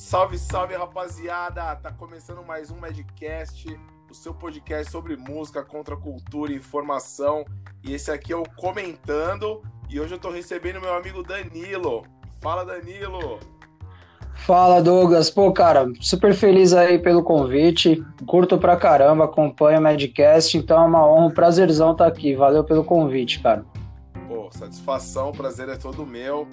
Salve, salve, rapaziada! Tá começando mais um Madcast, o seu podcast sobre música, contracultura e informação. E esse aqui é o Comentando. E hoje eu tô recebendo meu amigo Danilo. Fala, Danilo! Fala, Douglas. Pô, cara, super feliz aí pelo convite. Curto pra caramba, acompanho o Madcast, então é uma honra, um prazerzão estar tá aqui. Valeu pelo convite, cara. Pô, satisfação, prazer é todo meu.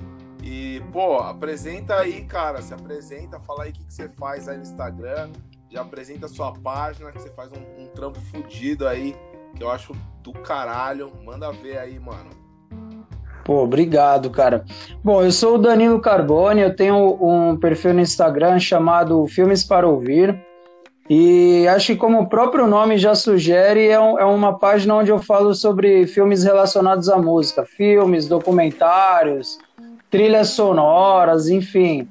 E, pô, apresenta aí, cara. Se apresenta, fala aí o que, que você faz aí no Instagram. Já apresenta a sua página, que você faz um, um trampo fudido aí, que eu acho do caralho. Manda ver aí, mano. Pô, obrigado, cara. Bom, eu sou o Danilo Carbone, eu tenho um perfil no Instagram chamado Filmes para Ouvir. E acho que, como o próprio nome já sugere, é, um, é, uma página onde eu falo sobre filmes relacionados à música, filmes, documentários, trilhas sonoras, enfim.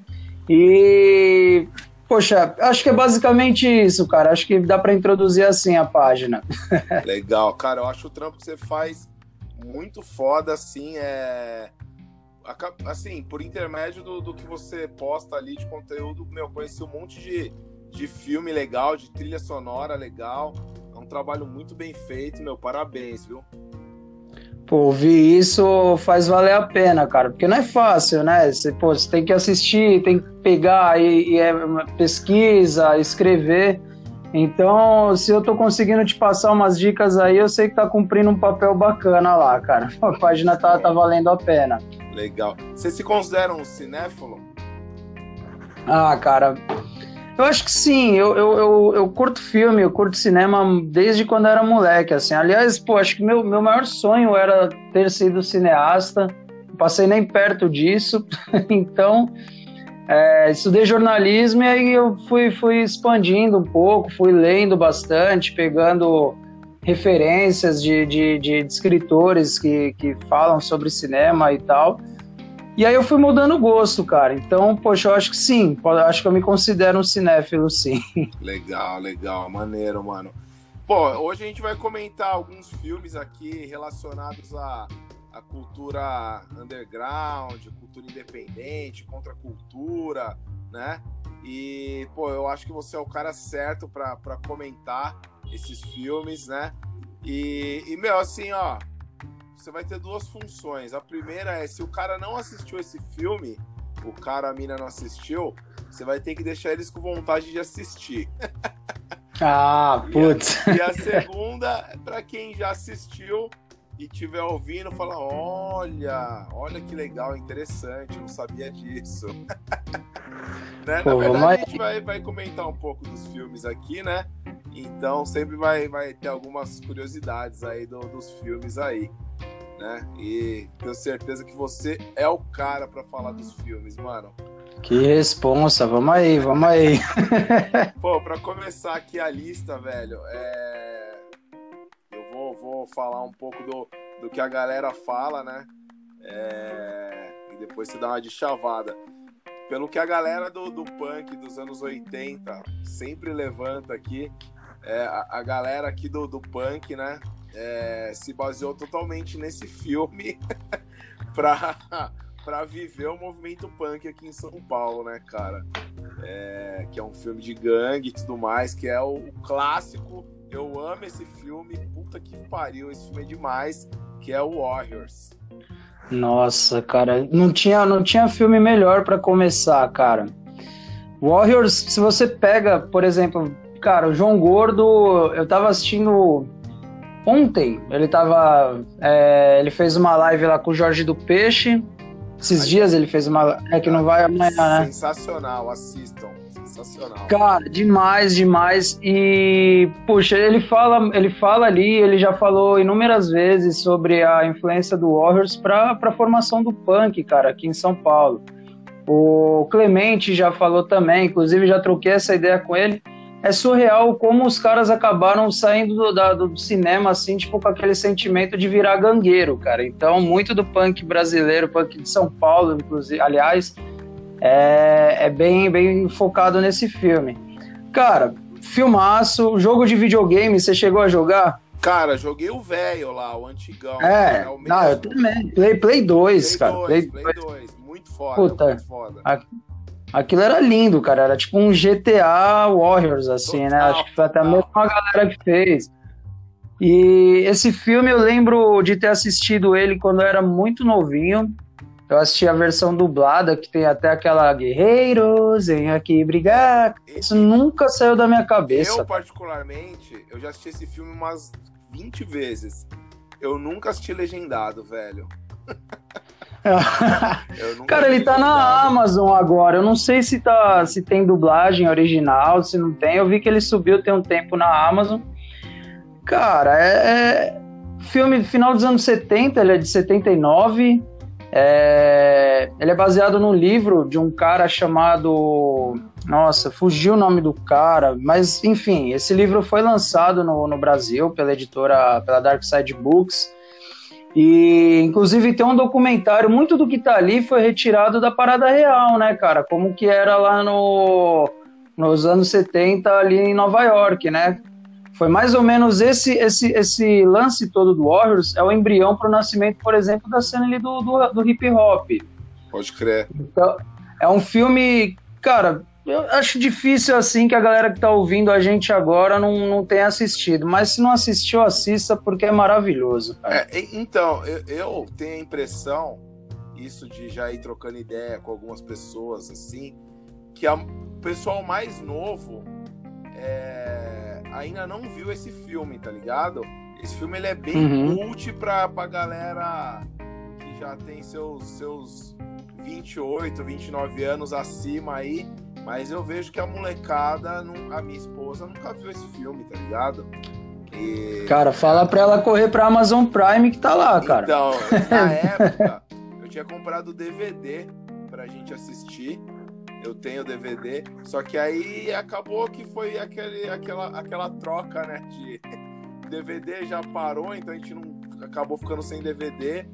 E Poxa, acho que é basicamente isso, cara. Acho que dá para introduzir assim a página. Legal, cara. Eu acho o trampo que você faz muito foda, assim. É. Assim, por intermédio do, do que você posta ali de conteúdo, meu, conheci um monte de, de filme legal, de trilha sonora legal. É um trabalho muito bem feito, meu. Parabéns, viu? Pô, ouvir isso faz valer a pena, cara, porque não é fácil, né? Você, pô, você tem que assistir, tem que pegar e, e é pesquisa, escrever. Então, se eu tô conseguindo te passar umas dicas aí, eu sei que tá cumprindo um papel bacana lá, cara. A página tá, tá valendo a pena. Legal. Você se considera um cinéfilo? Ah, cara, eu acho que sim, eu, eu, eu, eu, curto filme, eu curto cinema desde quando era moleque, assim. Aliás, pô, acho que meu, meu maior sonho era ter sido cineasta, passei nem perto disso, então é, estudei jornalismo e aí eu fui, fui expandindo um pouco, fui lendo bastante, pegando referências de, de, de escritores que, que falam sobre cinema e tal. E aí eu fui mudando o gosto, cara. Então, poxa, eu acho que sim. Acho que eu me considero um cinéfilo, sim. Legal, legal. Maneiro, mano. Pô, hoje a gente vai comentar alguns filmes aqui relacionados à, à cultura underground, cultura independente, contra cultura, né? E, pô, eu acho que você é o cara certo para comentar esses filmes, né? E, e, meu, assim, ó, você vai ter duas funções. A primeira é se o cara não assistiu esse filme, o cara, a mina não assistiu, você vai ter que deixar eles com vontade de assistir. Ah, putz. E a, e a segunda, é para quem já assistiu e tiver ouvindo, fala: olha, olha que legal, interessante, não sabia disso. né? Pô, Na verdade, mas... a gente vai, vai comentar um pouco dos filmes aqui, né? Então sempre vai, vai ter algumas curiosidades aí do, dos filmes aí né? E tenho certeza que você é o cara para falar dos filmes, mano. Que responsa, vamos aí, vamos aí. Pô, pra começar aqui a lista, velho, é... eu vou, vou falar um pouco do, do que a galera fala, né? É... E depois você dá uma de chavada. Pelo que a galera do, do punk dos anos 80 sempre levanta aqui, é, a, a galera aqui do, do punk, né? é, se baseou totalmente nesse filme para viver o movimento punk aqui em São Paulo, né, cara? É, que é um filme de gangue e tudo mais, que é o, o, clássico. Eu amo esse filme, puta que pariu, esse filme é demais, que é o Warriors. Nossa, cara, não tinha, não tinha filme melhor para começar, cara. Warriors, se você pega, por exemplo, cara, o João Gordo, eu tava assistindo Ontem ele tava. É, ele fez uma live lá com o Jorge do Peixe. Esses dias ele fez uma. É que não vai amanhã, né? Sensacional, assistam. Sensacional. Cara, demais, demais. E, puxa, ele fala, ele fala ali, ele já falou inúmeras vezes sobre a influência do Warriors para a formação do punk, cara, aqui em São Paulo. O Clemente já falou também, inclusive já troquei essa ideia com ele é surreal como os caras acabaram saindo do, da, do cinema, assim, tipo, com aquele sentimento de virar gangueiro, cara. Então, muito do punk brasileiro, punk de São Paulo, inclusive, aliás, é, é bem, bem focado nesse filme. Cara, filmaço, jogo de videogame, você chegou a jogar? Cara, joguei o velho lá, o antigão. É, é o não, eu também. Play, Play 2, Play cara. 2, Play, Play 2. Muito foda, Puta, muito foda. Aquilo era lindo, cara. Era tipo um GTA Warriors, assim, né? Acho que foi até mesmo a galera que fez. E esse filme eu lembro de ter assistido ele quando eu era muito novinho. Eu assisti a versão dublada, que tem até aquela Guerreiros, vem aqui brigar. Isso nunca saiu da minha cabeça. Eu, particularmente, eu já assisti esse filme umas 20 vezes. Eu nunca assisti legendado, velho. Cara, ele tá na Amazon agora. Eu não sei se, tá, se tem dublagem original, se não tem. Eu vi que ele subiu tem um tempo na Amazon. Cara, é, é filme final dos anos 70, ele é de 79. É, ele é baseado num livro de um cara chamado. Nossa, fugiu o nome do cara, mas enfim, esse livro foi lançado no, no Brasil pela editora, pela Dark Side Books. E inclusive tem um documentário, muito do que tá ali foi retirado da parada real, né, cara? Como que era lá no, nos anos 70 ali em Nova York, né? Foi mais ou menos esse esse, esse lance todo do Warriors é o embrião para o nascimento, por exemplo, da cena ali do, do, do hip hop. Pode crer. Então, é um filme, cara, eu acho difícil assim que a galera que tá ouvindo a gente agora não, não tenha assistido, mas se não assistiu, assista porque é maravilhoso. É, então, eu, eu, tenho a impressão, isso de já ir trocando ideia com algumas pessoas, assim, que o pessoal mais novo é, ainda não viu esse filme, tá ligado? Esse filme ele é bem uhum. cult pra, pra galera que já tem seus, seus 28, 29 anos acima aí mas eu vejo que a molecada, a minha esposa, nunca viu esse filme, tá ligado? E... Cara, fala pra ela correr pra Amazon Prime que tá lá, cara. Então, na época, eu tinha comprado o DVD pra gente assistir. Eu tenho DVD, só que aí acabou que foi aquele, aquela, aquela troca, né? De DVD já parou, então a gente não acabou ficando sem DVD.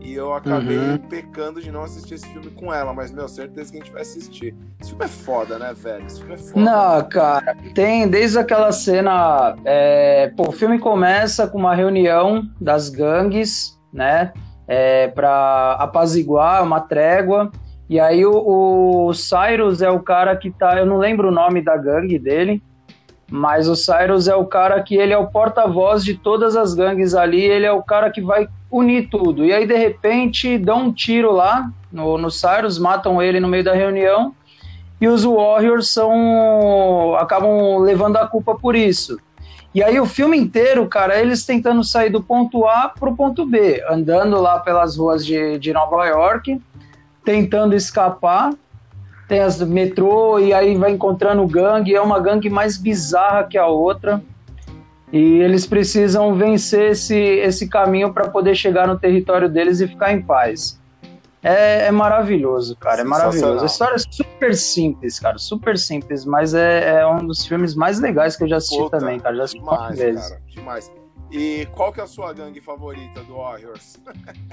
E eu acabei uhum. pecando de não assistir esse filme com ela, mas, meu, certeza que a gente vai assistir. Esse filme é foda, né, velho? Esse filme é foda. Não, cara, tem desde aquela cena. É, pô, o filme começa com uma reunião das gangues, né? É, pra apaziguar uma trégua. E aí o, o Cyrus é o cara que tá. Eu não lembro o nome da gangue dele. Mas o Cyrus é o cara que ele é o porta-voz de todas as gangues ali, ele é o cara que vai unir tudo. E aí, de repente, dão um tiro lá no, no Cyrus, matam ele no meio da reunião, e os Warriors são acabam levando a culpa por isso. E aí o filme inteiro, cara, eles tentando sair do ponto A pro ponto B, andando lá pelas ruas de, de Nova York, tentando escapar, tem as metrô e aí vai encontrando gangue, é uma gangue mais bizarra que a outra. E eles precisam vencer esse, esse caminho para poder chegar no território deles e ficar em paz. É, é maravilhoso, cara, é maravilhoso. A história é super simples, cara, super simples, mas é, é um dos filmes mais legais que eu já assisti Puta, também, cara. Já assisti demais, vezes. Cara, demais. E qual que é a sua gangue favorita do Warriors?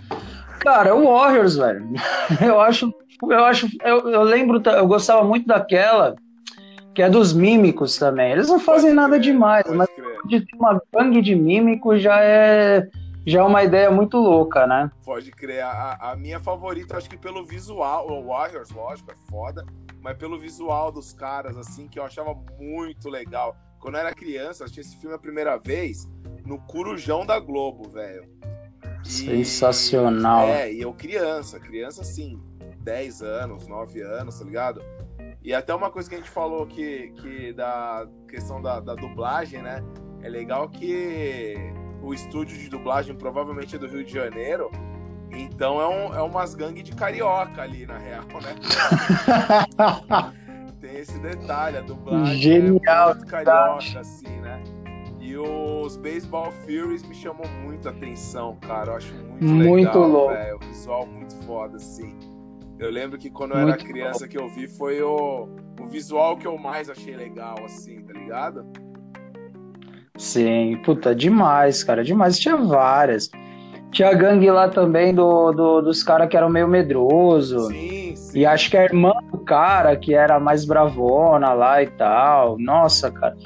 Cara, o Warriors, velho. Eu acho, eu acho, eu, eu lembro, eu gostava muito daquela que é dos mímicos também. Eles não fazem nada crer, demais, mas de ter uma gangue de mímicos já é já é uma ideia muito louca, né? Pode crer. A, a minha favorita, acho que pelo visual, o Warriors, lógico, é foda, mas pelo visual dos caras, assim, que eu achava muito legal. Quando eu era criança, assisti esse filme a primeira vez no Curujão da Globo, velho. Sensacional. É, e eu criança, criança assim, 10 anos, 9 anos, tá ligado? E até uma coisa que a gente falou que, que da questão da, da dublagem, né? É legal que o estúdio de dublagem provavelmente é do Rio de Janeiro, então é, um, é umas gangues de carioca ali, na real, né? Tem esse detalhe, a dublagem Genial, é muito carioca, assim, né? E os Baseball Furies me chamou muito a atenção, cara. Eu acho muito, muito legal, louco. Véio. O visual muito foda, assim. Eu lembro que quando eu muito era criança que eu vi foi o, o visual que eu mais achei legal, assim, tá ligado? Sim, puta, demais, cara, demais. Tinha várias. Tinha a gangue lá também do, do dos caras que eram meio medroso. Sim, sim. E acho que a irmã do cara, que era mais bravona lá e tal. Nossa, cara.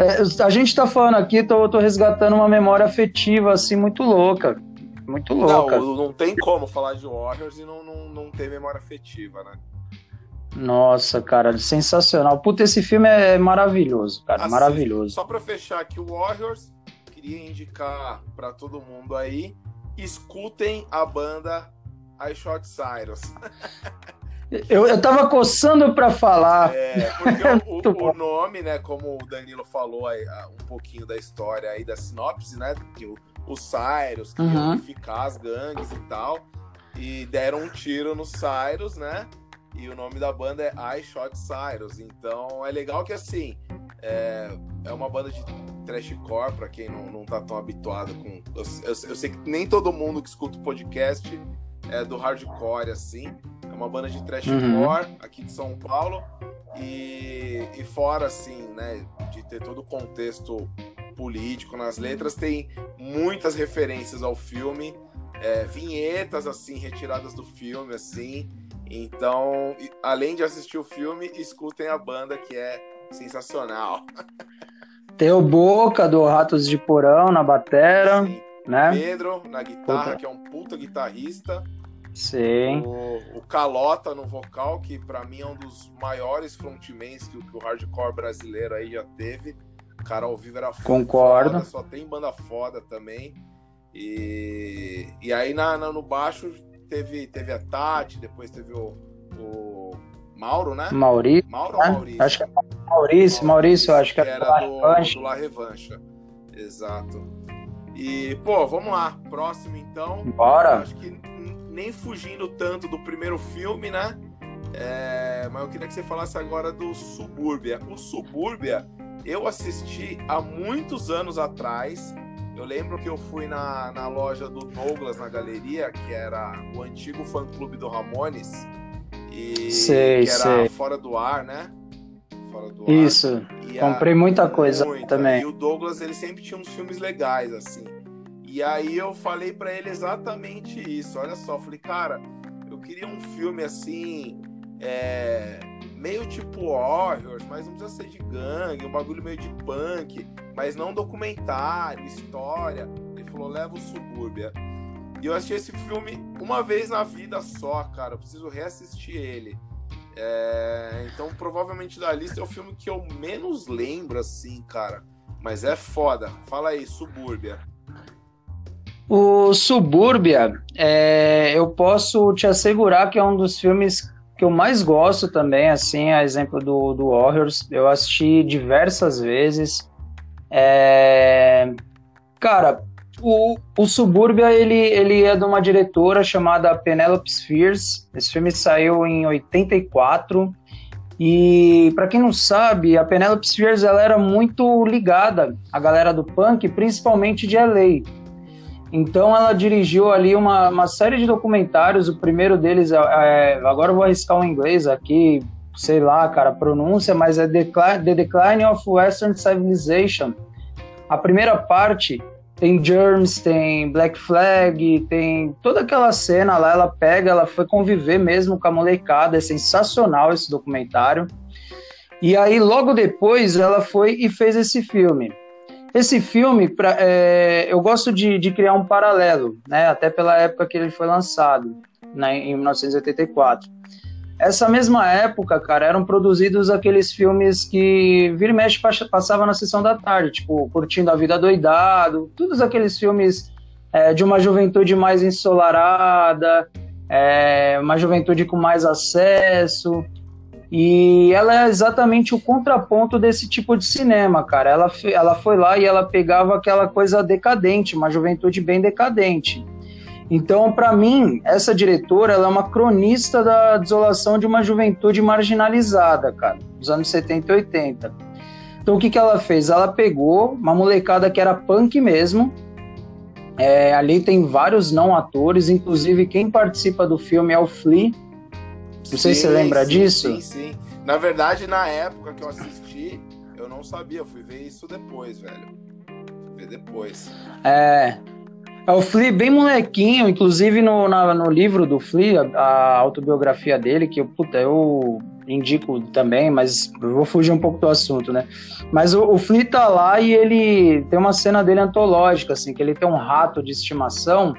É, a gente tá falando aqui, tô, tô resgatando uma memória afetiva, assim, muito louca. Muito louca. Não, não tem como falar de Warriors e não, não, não ter memória afetiva, né? Nossa, cara, sensacional. Puta, esse filme é maravilhoso, cara, assim, maravilhoso. Só pra fechar aqui o Warriors, queria indicar para todo mundo aí, escutem a banda I Shot Cyrus. Eu, eu tava coçando para falar. É, porque o, o, o, nome, né, como o Danilo falou aí, um pouquinho da história aí, da sinopse, né, que o, o Cyrus que uhum. unificar as gangues e tal, e deram um tiro no Cyrus, né, e o nome da banda é I Shot Cyrus. Então é legal que assim é, é uma banda de trashcore para quem não, não tá tão habituado com. Eu, eu, eu, sei que nem todo mundo que escuta o podcast é do hardcore assim. É uma banda de trashcore uhum. aqui de São Paulo e, e fora assim, né, de ter todo o contexto político nas letras, tem muitas referências ao filme, é, vinhetas assim retiradas do filme assim. Então, além de assistir o filme, escutem a banda que é sensacional. Tem o Boca do Ratos de Porão na batera, Sim. né? Pedro na guitarra, puta. que é um puta guitarrista. Sim. O, o Calota no vocal, que para mim é um dos maiores frontmans que, que, o hardcore brasileiro aí já teve. O cara ao vivo era Concordo. Foda, só tem banda foda também. E, e aí na, na, no baixo teve, teve a Tati, depois teve o, o Mauro, né? Maurício. Mauro ou Maurício? Acho que é Maurício, Maurício, Maurício acho que, que era do, do La Revancha. Exato. E, pô, vamos lá. Próximo, então. Bora. Acho que nem fugindo tanto do primeiro filme, né? É, mas eu queria que você falasse agora do Subúrbia. O Subúrbia eu assisti há muitos anos atrás eu lembro que eu fui na, na loja do Douglas, na galeria, que era o antigo fã-clube do Ramones. E sei, que era sei. fora do ar, né? Fora do Isso. ar. Isso. Comprei muita coisa muita. também. E o Douglas, ele sempre tinha uns filmes legais, assim. E aí eu falei para ele exatamente isso. Olha só, falei, cara, eu queria um filme assim. É meio tipo horror, mas não precisa ser de gangue, um bagulho meio de punk, mas não documentário, história. Ele falou, leva o Subúrbia. E eu assisti esse filme uma vez na vida só, cara. Eu preciso reassistir ele. É... Então, provavelmente da lista é o filme que eu menos lembro, assim, cara. Mas é foda. Fala aí, Subúrbia. O Subúrbia, é... eu posso te assegurar que é um dos filmes que eu mais gosto também, assim, a exemplo do, do Warriors, eu assisti diversas vezes. É... Cara, o, o Subúrbia, ele, ele é de uma diretora chamada Penelope Spheres. Esse filme saiu em 84. E para quem não sabe, a Penelope Spheres ela era muito ligada à galera do punk, principalmente de LA. Então ela dirigiu ali uma, uma série de documentários. O primeiro deles é, é, agora eu vou arriscar um inglês aqui, sei lá, cara, pronúncia, mas é The Decline of Western Civilization. A primeira parte tem Germs, tem Black Flag, tem toda aquela cena lá. Ela pega, ela foi conviver mesmo com a molecada. É sensacional esse documentário. E aí logo depois ela foi e fez esse filme. Esse filme, pra, é, eu gosto de, de, criar um paralelo, né, até pela época que ele foi lançado, né, em 1984. Essa mesma época, cara, eram produzidos aqueles filmes que vira e mexe passava na sessão da tarde, tipo Curtindo a Vida Doidado, todos aqueles filmes é, de uma juventude mais ensolarada, é, uma juventude com mais acesso, e ela é exatamente o contraponto desse tipo de cinema, cara. Ela, ela foi lá e ela pegava aquela coisa decadente, uma juventude bem decadente. Então, para mim, essa diretora ela é uma cronista da desolação de uma juventude marginalizada, cara, dos anos 70 e 80. Então, o que, que ela fez? Ela pegou uma molecada que era punk mesmo. É, ali tem vários não atores, inclusive quem participa do filme é o Flea, não sei se você lembra sim, disso. Sim, sim. Na verdade, na época que eu assisti, eu não sabia. Eu fui ver isso depois, velho. Fui ver depois. É. É o Flea bem molequinho, inclusive no, na, no livro do Flea, a, a, autobiografia dele, que puta, eu indico também, mas eu vou fugir um pouco do assunto, né? Mas o, o Flea tá lá e ele tem uma cena dele antológica, assim, que ele tem um rato de estimação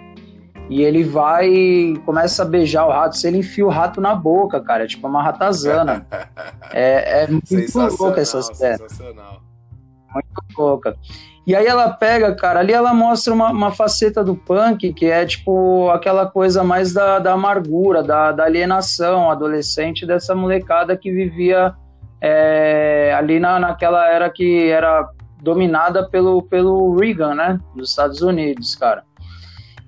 e ele vai e começa a beijar o rato. Se ele enfia o rato na boca, cara, é tipo uma ratazana. é, é muito louca essa cena. Muito louca. E aí ela pega, cara, ali ela mostra uma, uma, faceta do punk que é tipo aquela coisa mais da, da amargura, da, da, alienação adolescente dessa molecada que vivia é, ali na, naquela era que era dominada pelo, pelo Reagan, né, dos Estados Unidos, cara.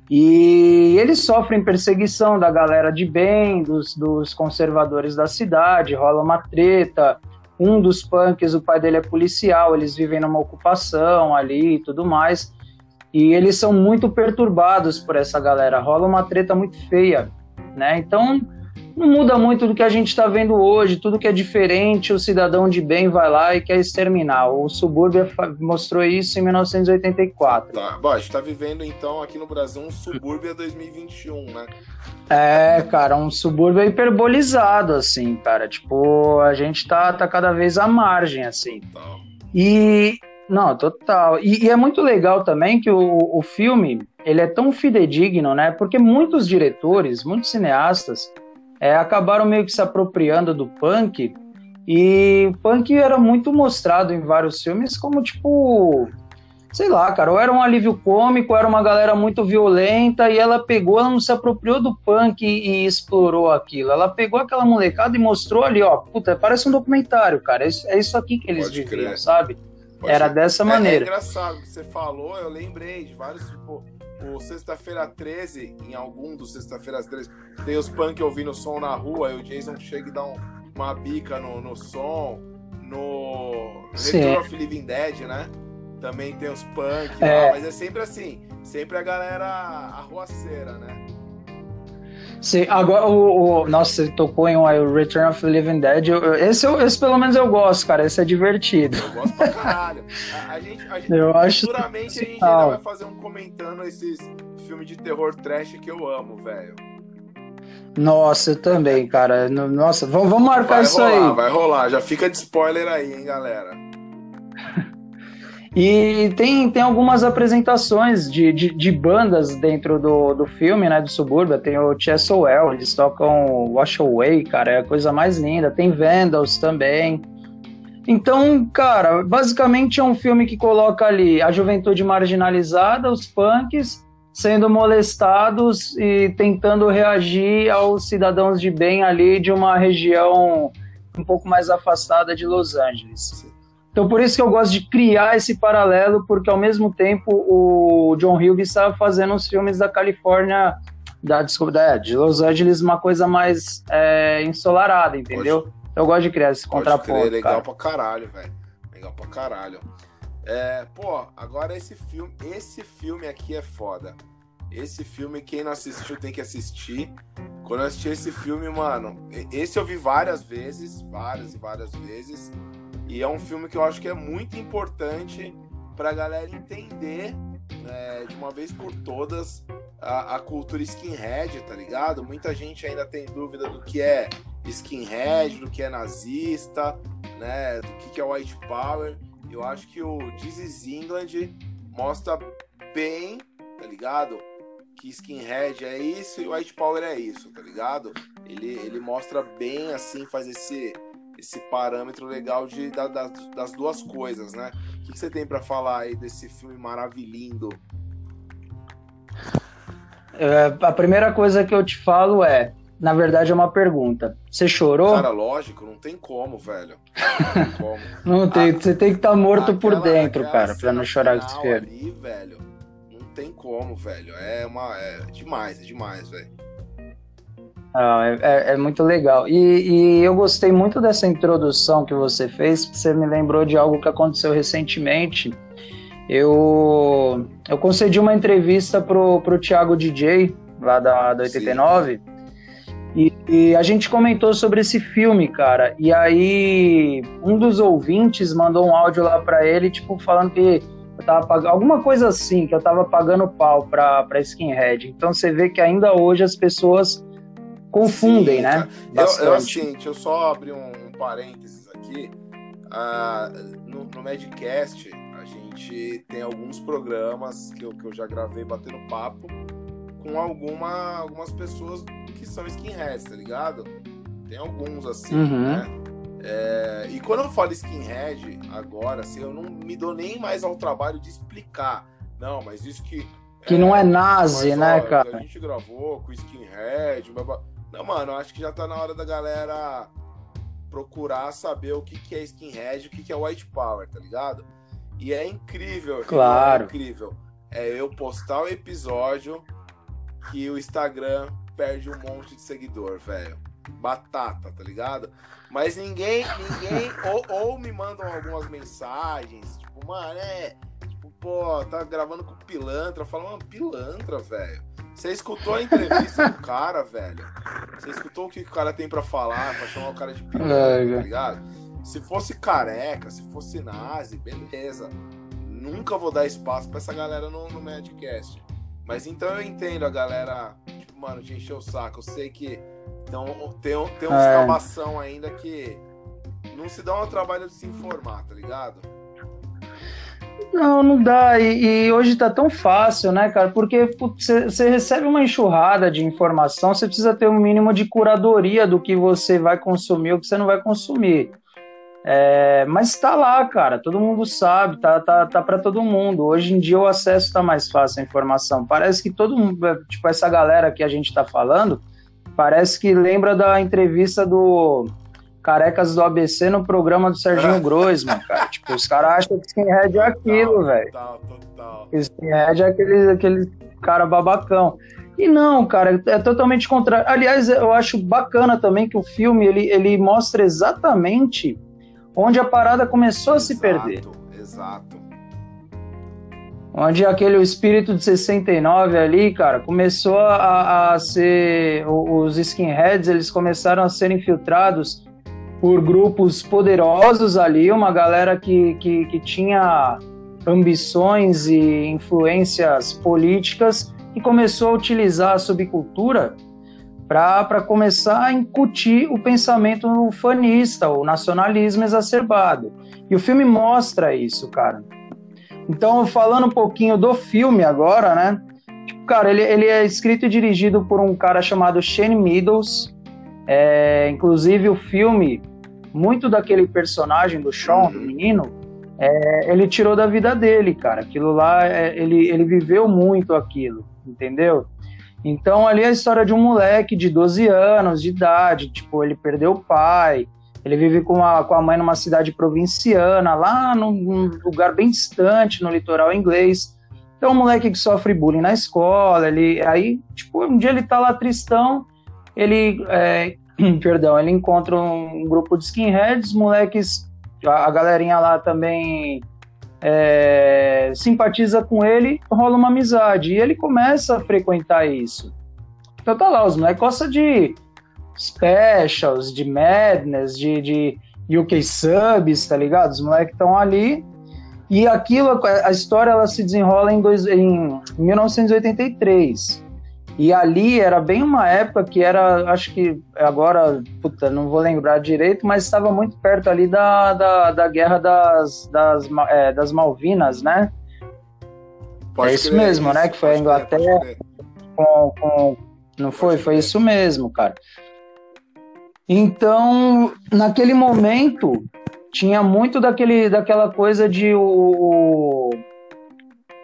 E eles sofrem perseguição da galera de bem, dos, dos conservadores da cidade, rola uma treta, um dos punks, o pai dele é policial, eles vivem numa ocupação ali e tudo mais. E eles são muito perturbados por essa galera. Rola uma treta muito feia, né? Então, não muda muito do que a gente está vendo hoje. Tudo que é diferente, o cidadão de bem vai lá e quer exterminar. O Subúrbia mostrou isso em 1984. Tá. Bom, a gente está vivendo, então, aqui no Brasil, um Subúrbia 2021, né? É, cara, um subúrbio hiperbolizado, assim, cara. Tipo, a gente tá, tá cada vez à margem, assim. E. Não, total. E, e é muito legal também que o, o filme ele é tão fidedigno, né? Porque muitos diretores, muitos cineastas é, acabaram meio que se apropriando do punk. E o punk era muito mostrado em vários filmes como, tipo, sei lá, cara, ou era um alívio cômico, ou era uma galera muito violenta, e ela pegou, ela não se apropriou do punk e, e, explorou aquilo. Ela pegou aquela molecada e mostrou ali, ó, puta, parece um documentário, cara. É isso, é isso aqui que eles Pode viviam, crer. sabe? Era dessa é, é maneira. É engraçado que você falou, eu lembrei de vários, tipo, o Sexta-feira 13, em algum dos Sexta-feiras 13, tem os punk ouvindo som na rua, e o Jason chega e dá um, uma bica no, no som. No Return of Living Dead, né? também tem os punk é. lá, mas é sempre assim, sempre a galera arruaceira, né? Sim, agora o, o nossa, você tocou em o Return of the Living Dead. Eu, esse, esse pelo menos eu gosto, cara. Esse é divertido. Eu gosto pra caralho. A, a gente, a gente, eu acho futuramente a gente ainda vai fazer um comentando esses filmes de terror trash que eu amo, velho. Nossa, eu também, cara. Nossa, vamos, vamos marcar vai isso rolar, aí. Vai rolar, já fica de spoiler aí, hein, galera. E tem, tem algumas apresentações de, de, de, bandas dentro do, do filme, né, do Subúrbio. Tem o Chesowell, eles tocam Wash Away, cara, é a coisa mais linda. Tem Vandals também. Então, cara, basicamente é um filme que coloca ali a juventude marginalizada, os punks, sendo molestados e tentando reagir aos cidadãos de bem ali de uma região um pouco mais afastada de Los Angeles. Então, por isso que eu gosto de criar esse paralelo, porque ao mesmo tempo o John Hughes estava fazendo os filmes da Califórnia, da, desculpa, de Los Angeles, uma coisa mais é, ensolarada, entendeu? Pode, eu gosto de criar esse contraponto. Crer, legal cara. pra caralho, velho. Legal pra caralho. É, pô, agora esse filme, esse filme aqui é foda. Esse filme, quem não assistiu tem que assistir. Quando eu assisti esse filme, mano, esse eu vi várias vezes, várias e várias vezes. E é um filme que eu acho que é muito importante para a galera entender né, de uma vez por todas a, a, cultura skinhead, tá ligado? Muita gente ainda tem dúvida do que é skinhead, do que é nazista, né, do que, que é white power. Eu acho que o This is England mostra bem, tá ligado? Que skinhead é isso e white power é isso, tá ligado? Ele, ele mostra bem assim, faz esse esse parâmetro legal de, da, das, das duas coisas, né? O que, que você tem para falar aí desse filme maravilhoso? É, a primeira coisa que eu te falo é, na verdade é uma pergunta. Você chorou? Cara, lógico, não tem como, velho. Não tem como. não tem, a, você tem que estar tá morto aquela, por dentro, cara, pra não chorar esse filme. ali, velho, não tem como, velho. É uma é demais, é demais, velho. Ah, é, é, é, muito legal. E, e, eu gostei muito dessa introdução que você fez, você me lembrou de algo que aconteceu recentemente. Eu, eu concedi uma entrevista pro, pro Thiago DJ, lá da, da 89, e, e, a gente comentou sobre esse filme, cara. E aí, um dos ouvintes mandou um áudio lá para ele, tipo, falando que eu tava pagando, alguma coisa assim, que eu tava pagando pau pra, pra Skinhead. Então você vê que ainda hoje as pessoas confundem, Sim, né? Eu, eu, assim, deixa eu só abrir um, um parênteses aqui. Uh, no, no Medcast, a gente tem alguns programas que eu, que eu já gravei batendo papo com alguma, algumas pessoas que são skinheads, tá ligado? Tem alguns assim, Uhum. né? É, e quando eu falo skinhead agora, assim, eu não me dou nem mais ao trabalho de explicar. Não, mas isso que. Que não é nazi, mas, né, ó, cara? A gente gravou com skinhead, blá, blá. Não, mano, acho que já tá na hora da galera procurar saber o que, que é skinhead e o que, que é white power, tá ligado? E é incrível. Claro. É incrível. É eu postar o episódio que o Instagram perde um monte de seguidor, velho. Batata, tá ligado? Mas ninguém, ninguém, ou, ou me mandam algumas mensagens, tipo, mano, é. Pô, tá gravando com pilantra. Fala, mano, pilantra, velho. Você escutou a entrevista do cara, velho? Você escutou o que o cara tem pra falar, pra chamar o cara de pilantra, É, tá ligado? Se fosse careca, se fosse nazi, beleza. Nunca vou dar espaço pra essa galera no, no Madcast. Mas então eu entendo a galera, tipo, mano, de encher o saco. Eu sei que então, tem, tem uns É. ainda que não se dão ao trabalho de se informar, tá ligado? Não, não dá. E, e hoje tá tão fácil, né, cara? Porque você recebe uma enxurrada de informação, você precisa ter um mínimo de curadoria do que você vai consumir ou que você não vai consumir. É, mas tá lá, cara. Todo mundo sabe, tá, tá, tá para todo mundo. Hoje em dia o acesso tá mais fácil à informação. Parece que todo mundo, tipo, essa galera que a gente tá falando, parece que lembra da entrevista do Carecas do ABC no programa do Serginho Groisman, cara. Tipo, os caras acham que skinhead é aquilo, velho. Total, total. Skinhead é aquele, aquele cara babacão. E não, cara, é totalmente contrário. Aliás, eu acho bacana também que o filme ele, ele mostra exatamente onde a parada começou a se perder. Exato. Onde aquele espírito de 69 ali, cara, começou a, a ser. Os skinheads eles começaram a ser infiltrados por grupos poderosos ali, uma galera que, que, que tinha ambições e influências políticas e começou a utilizar a subcultura para começar a incutir o pensamento fanista, o nacionalismo exacerbado. E o filme mostra isso, cara. Então, falando um pouquinho do filme agora, né? Tipo, cara, ele, ele é escrito e dirigido por um cara chamado Shane Meadows. É, inclusive, o filme, muito daquele personagem do Sean, do menino, é, ele tirou da vida dele, cara. Aquilo lá, é, ele, ele viveu muito aquilo, entendeu? Então, ali é a história de um moleque de 12 anos de idade, tipo, ele perdeu o pai, ele vive com a, com a mãe numa cidade provinciana, lá num, num lugar bem distante, no litoral inglês. Então, um moleque que sofre bullying na escola, ele, aí, tipo, um dia ele tá lá tristão, ele, é, perdão, ele encontra um grupo de skinheads, moleques, a, galerinha lá também é, simpatiza com ele, rola uma amizade, e ele começa a frequentar isso. Então tá lá, os moleques gostam de specials, de madness, de, de UK subs, tá ligado? Os moleques estão ali, e aquilo, a história ela se desenrola em, dois, em 1983. E ali era bem uma época que era, acho que agora, puta, não vou lembrar direito, mas estava muito perto ali da, da, da guerra das, das, é, das Malvinas, né? Pode é isso mesmo, isso, né? Que foi a Inglaterra crer. com, com- Não foi? Foi isso mesmo, cara. Então, naquele momento, tinha muito daquele, daquela coisa de o,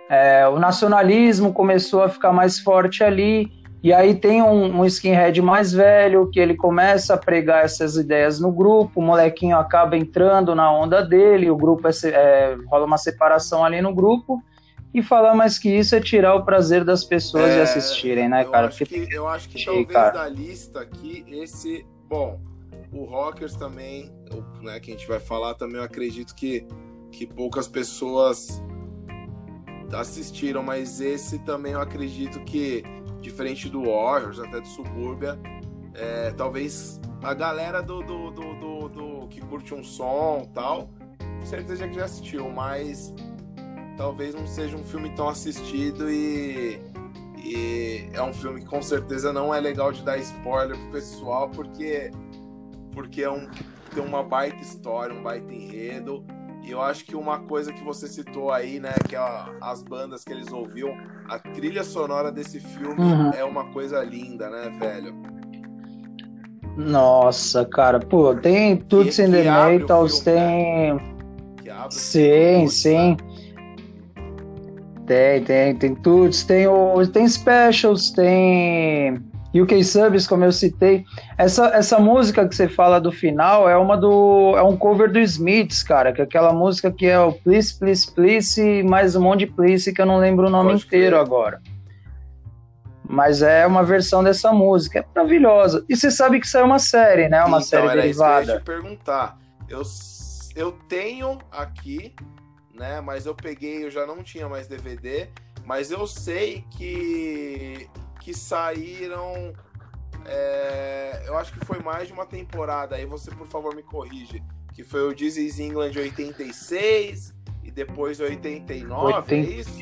é, o nacionalismo começou a ficar mais forte ali. E aí tem um, um skinhead mais velho que ele começa a pregar essas ideias no grupo, o molequinho acaba entrando na onda dele, o grupo é, é, rola uma separação ali no grupo. E falar mais que isso é tirar o prazer das pessoas de É, assistirem, né, eu cara? Acho que, eu acho que talvez cara. da lista aqui, esse. Bom, o Rockers também, né, que a gente vai falar também, eu acredito que, que poucas pessoas assistiram, mas esse também eu acredito que, diferente do Warriors, até do Subúrbia, é, talvez a galera do, do, do, do- que curte um som tal, com certeza que já assistiu, mas talvez não seja um filme tão assistido e, e é um filme que com certeza não é legal de dar spoiler pro pessoal, porque, porque é um, tem uma baita história, um baita enredo. E eu acho que uma coisa que você citou aí, né, que é as bandas que eles ouviam, a trilha sonora desse filme uhum. é uma coisa linda, né, velho? Nossa, cara, pô, tem tudo in the Metals, tem. Né? Sim, sim. Tem, tem, tem tudo. Tem, o, tem specials, tem UK Subs, como eu citei. Essa, essa música que você fala do final é uma do. é um cover do Smiths, cara, que é aquela música que é o Please, Please, Please e mais um monte de Please que eu não lembro o nome Pode inteiro ver. agora. Mas é uma versão dessa música, é maravilhosa. E você sabe que isso é uma série, né? Uma então, série era derivada. Isso que eu ia te perguntar. Eu, eu tenho aqui, né? Mas eu peguei, eu já não tinha mais DVD, mas eu sei que que saíram. É, eu acho que foi mais de uma temporada. Aí você, por favor, me corrige. Que foi o This is England 86 e depois 89, 82, é isso?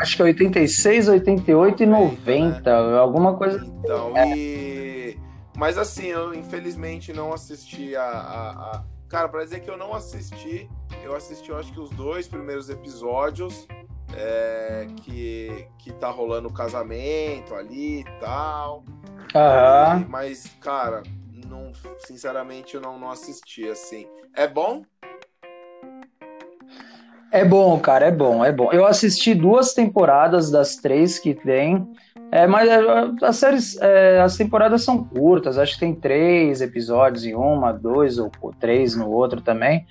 Acho que é 86, 88 90, e 90, né? alguma coisa assim. Então, é. e. Mas assim, eu infelizmente não assisti a, a, a. Cara, pra dizer que eu não assisti, eu assisti, eu acho que os dois primeiros episódios é, que, que tá rolando o casamento ali e tal. Uhum. E, mas, cara, não, sinceramente eu não, não assisti, assim. É bom? É bom, cara, é bom, é bom. Eu assisti duas temporadas das três que tem. É, mas é, as séries, é, as temporadas são curtas, acho que tem três episódios em uma, dois ou três no outro também.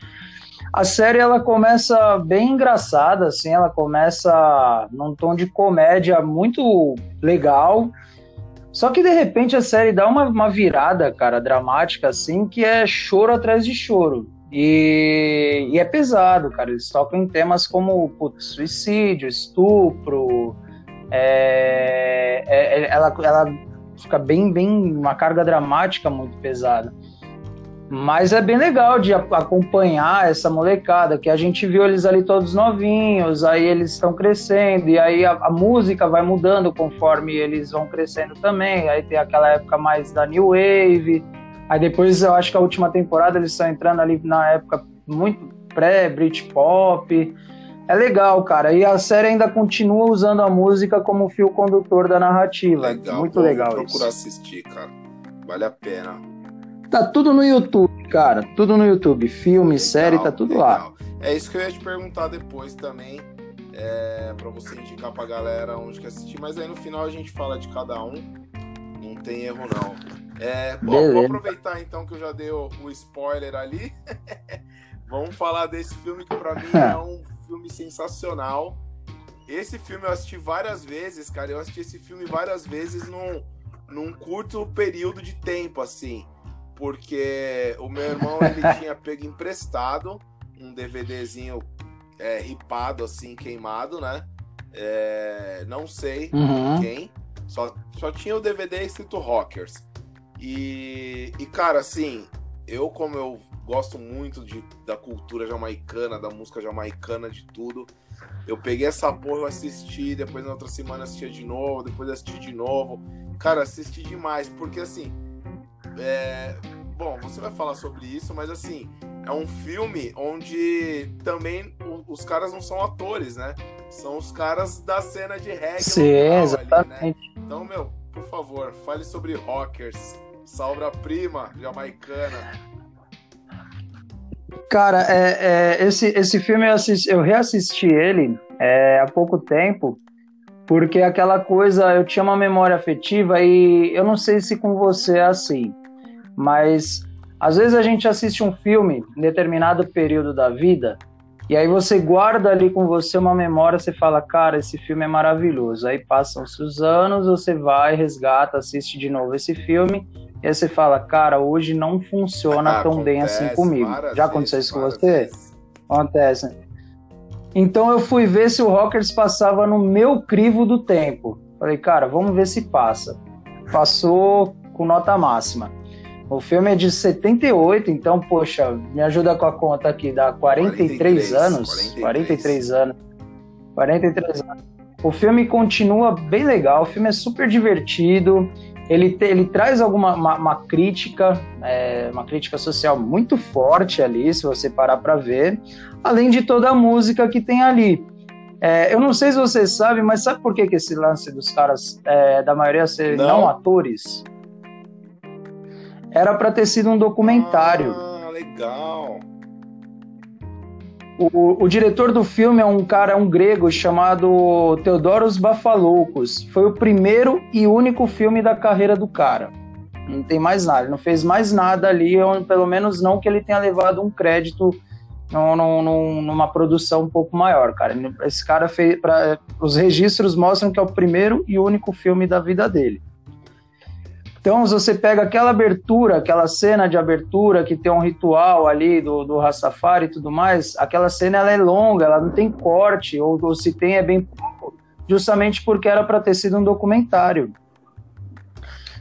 A série ela começa bem engraçada, assim, ela começa num tom de comédia muito legal. Só que de repente a série dá uma, uma virada, cara, dramática, assim, que é choro atrás de choro. E, e é pesado, cara. Eles tocam em temas como putz, suicídio, estupro. É, é, é ela, ela fica bem, bem. uma carga dramática muito pesada. Mas é bem legal de acompanhar essa molecada, que a gente viu eles ali todos novinhos, aí eles estão crescendo, e aí a, a, música vai mudando conforme eles vão crescendo também. Aí tem aquela época mais da New Wave, aí depois eu acho que a última temporada eles estão entrando ali na época muito pré-Britpop. É legal, cara. E a série ainda continua usando a música como fio condutor da narrativa. Legal, Muito legal. Vou procurar assistir, cara. Vale a pena. Tá tudo no YouTube, cara. Tudo no YouTube. Filme, legal, série, tá tudo legal. lá. É isso que eu ia te perguntar depois também. É, para você indicar pra galera onde quer assistir. Mas aí no final a gente fala de cada um. Não tem erro, não. É, bom, vou aproveitar então que eu já dei o, o spoiler ali. Vamos falar desse filme que pra mim é um filme sensacional. Esse filme eu assisti várias vezes, cara. Eu assisti esse filme várias vezes num, num curto período de tempo, assim porque o meu irmão ele tinha pego emprestado um DVDzinho é, ripado, assim, queimado, né? É, não sei uhum. quem, só, só tinha o DVD escrito Rockers. E, e, cara, assim, eu, como eu gosto muito de, da cultura jamaicana, da música jamaicana, de tudo, eu peguei essa porra, eu assisti, depois na outra semana assistia de novo, depois assisti de novo. Cara, assisti demais, porque assim é, bom, você vai falar sobre isso, mas assim, é um filme onde também os caras não são atores, né? São os caras da cena de reggae. Sim, exatamente. Ali, né? Então, meu, por favor, fale sobre Rockers, salva-prima jamaicana. Cara, é, é, esse, esse filme eu, assisti, eu reassisti ele é, há pouco tempo, porque aquela coisa, eu tinha uma memória afetiva e eu não sei se com você é assim. Mas às vezes a gente assiste um filme em determinado período da vida e aí você guarda ali com você uma memória, você fala, cara, esse filme é maravilhoso. Aí passam-se os anos, você vai, resgata, assiste de novo esse filme, e aí você fala, cara, hoje não funciona ah, tão bem assim comigo. Já aconteceu isso com você? Acontece. Então eu fui ver se o Rockers passava no meu crivo do tempo. Falei, cara, vamos ver se passa. Passou com nota máxima. O filme é de 78, então, poxa, me ajuda com a conta aqui, dá 43, 43 anos. 43. 43 anos. 43 anos. O filme continua bem legal, o filme é super divertido. Ele, te, ele traz alguma uma, uma crítica, é, uma crítica social muito forte ali, se você parar para ver, além de toda a música que tem ali. É, eu não sei se você sabe, mas sabe por que, que esse lance dos caras, é, da maioria ser não, não atores? Era para ter sido um documentário. Ah, legal. O, o, diretor do filme é um cara, um grego chamado Theodoros Bafaloucos. Foi o primeiro e único filme da carreira do cara. Não tem mais nada, ele não fez mais nada ali, pelo menos não que ele tenha levado um crédito numa produção um pouco maior, cara. Esse cara fez. Pra, os registros mostram que é o primeiro e único filme da vida dele. Então, se você pega aquela abertura, aquela cena de abertura que tem um ritual ali do, do Rastafari e tudo mais, aquela cena ela é longa, ela não tem corte, ou, ou se tem é bem pouco, justamente porque era para ter sido um documentário.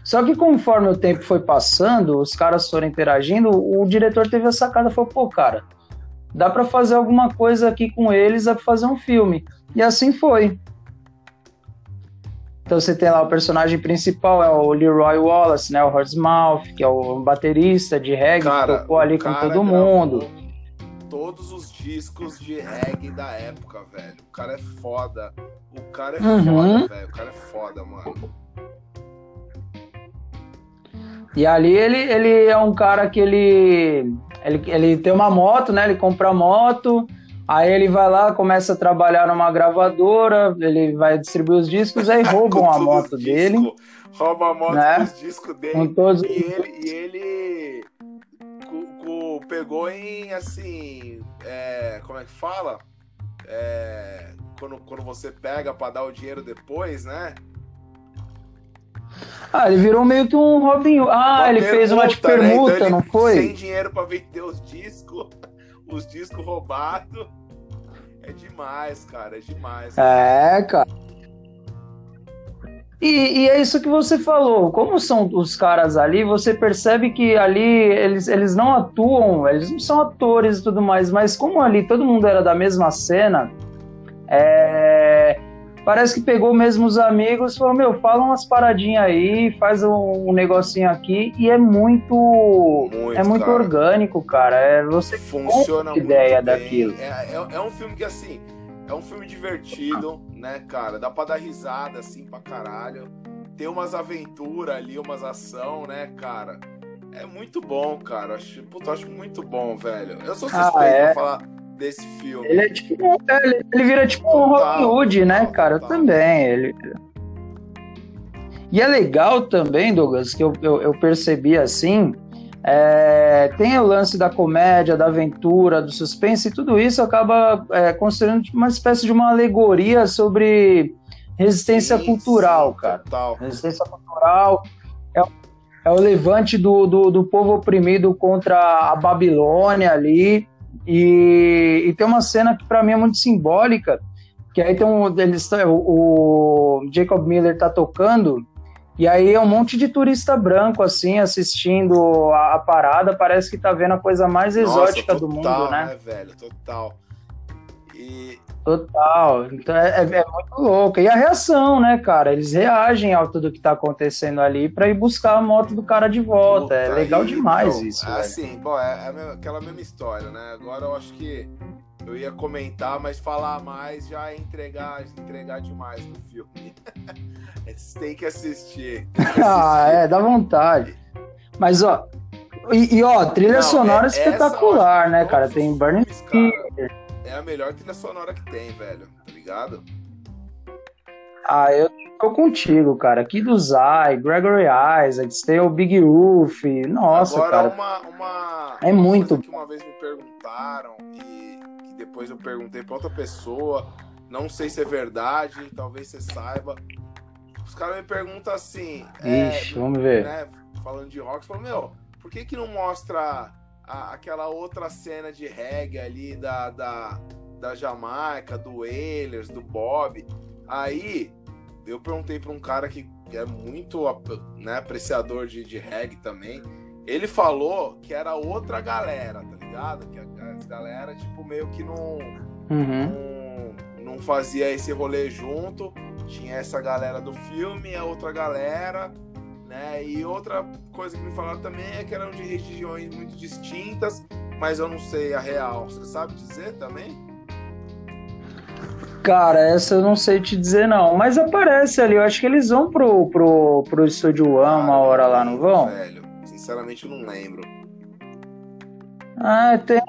Só que conforme o tempo foi passando, os caras foram interagindo, o diretor teve a sacada falou: pô, cara, dá para fazer alguma coisa aqui com eles, dá fazer um filme. E assim foi. Então você tem lá o personagem principal, é o Leroy Wallace, né? O Horsemouth, que é o baterista de reggae, cara, que tocou ali com todo mundo. Todos os discos de reggae da época, velho. O cara é foda. O cara é uhum. foda, velho. O cara é foda, mano. E ali ele, ele é um cara que ele, ele, ele tem uma moto, né? Ele compra moto, Aí ele vai lá, começa a trabalhar numa gravadora, ele vai distribuir os discos, aí roubam a moto dele. Disco, rouba a moto né? dos discos dele. Com todos... E ele, e ele pegou em assim. É, como é que fala? É, quando, quando você pega para dar o dinheiro depois, né? Ah, ele virou meio que um Robin Hood. Ah, uma ele permuta, fez uma de permuta, né? então não foi? Sem dinheiro para vender os discos, os discos roubados. É demais, cara, é demais. É, cara. E, e, é isso que você falou. Como são os caras ali, você percebe que ali eles, eles não atuam, eles não são atores e tudo mais, mas como ali todo mundo era da mesma cena, é, parece que pegou mesmo os amigos e falou: Meu, fala umas paradinhas aí, faz um, um negocinho aqui, e é muito. muito é muito cara. orgânico, cara. É, você funciona muito ideia bem. daquilo. É, é, é, um filme que, assim, é um filme divertido, né, cara? Dá pra dar risada, assim, pra caralho. Tem umas aventuras ali, umas ação, né, cara? É muito bom, cara. Acho, puta, acho muito bom, velho. Eu sou suspeito ah, é? pra falar desse filme. Ele é tipo. Ele, ele vira tipo um Robin Hood, né, cara? Também. Ele. E é legal também, Douglas, que eu, eu, eu percebi assim. É, tem o lance da comédia, da aventura, do suspense, e tudo isso acaba é, construindo uma espécie de uma alegoria sobre resistência sim, cultural, sim, cara. Total. Resistência cultural é, é o levante do, do, do, povo oprimido contra a Babilônia ali. E, e tem uma cena que para mim é muito simbólica, que aí tem um, eles, o, o Jacob Miller tá tocando e aí é um monte de turista branco, assim, assistindo a, a parada, parece que tá vendo a coisa mais exótica Nossa, total, do mundo, né? né, velho? Total. E... Total. Então é, é, é, muito louco. E a reação, né, cara? Eles reagem ao tudo que tá acontecendo ali para ir buscar a moto do cara de volta. É Puta, é legal demais então, isso. É assim, bom, é, é aquela mesma história, né? Agora eu acho que eu ia comentar, mas falar mais já é entregar, entregar demais no filme. Tem que assistir. Tem que assistir. ah, é, dá vontade. Mas, ó, e, e ó, trilha Não, sonora espetacular, né, cara? Tem Burning Spear. É a melhor trilha sonora que tem, velho, tá ligado? Ah, eu tô contigo, cara. Aqui do Zai, Gregory Isaacs, tem o Big Roof. Nossa, Agora, cara. Uma, uma, é muito. que uma vez me perguntaram e depois eu perguntei pra outra pessoa. Não sei se é verdade, talvez você saiba. Os caras me perguntam assim. É, Ixi, é, vamos ver. Né, falando de rock, falam, meu, por que que não mostra a, aquela outra cena de reggae ali da, da, da Jamaica, do Wailers, do Bob? Aí eu perguntei para um cara que é muito né, apreciador de, de reggae também. Ele falou que era outra galera, tá ligado? Que as galera, tipo, meio que não, uhum. não, não fazia esse rolê junto. Tinha essa galera do filme e a outra galera, Né? E outra coisa que me falaram também é que eram de regiões muito distintas, mas eu não sei a real. Você sabe dizer também? Cara, essa eu não sei te dizer não, mas aparece ali, eu acho que eles vão pro, pro, pro Estúdio One uma hora lá, não vão? Velho, sinceramente eu não lembro. Ah, tem.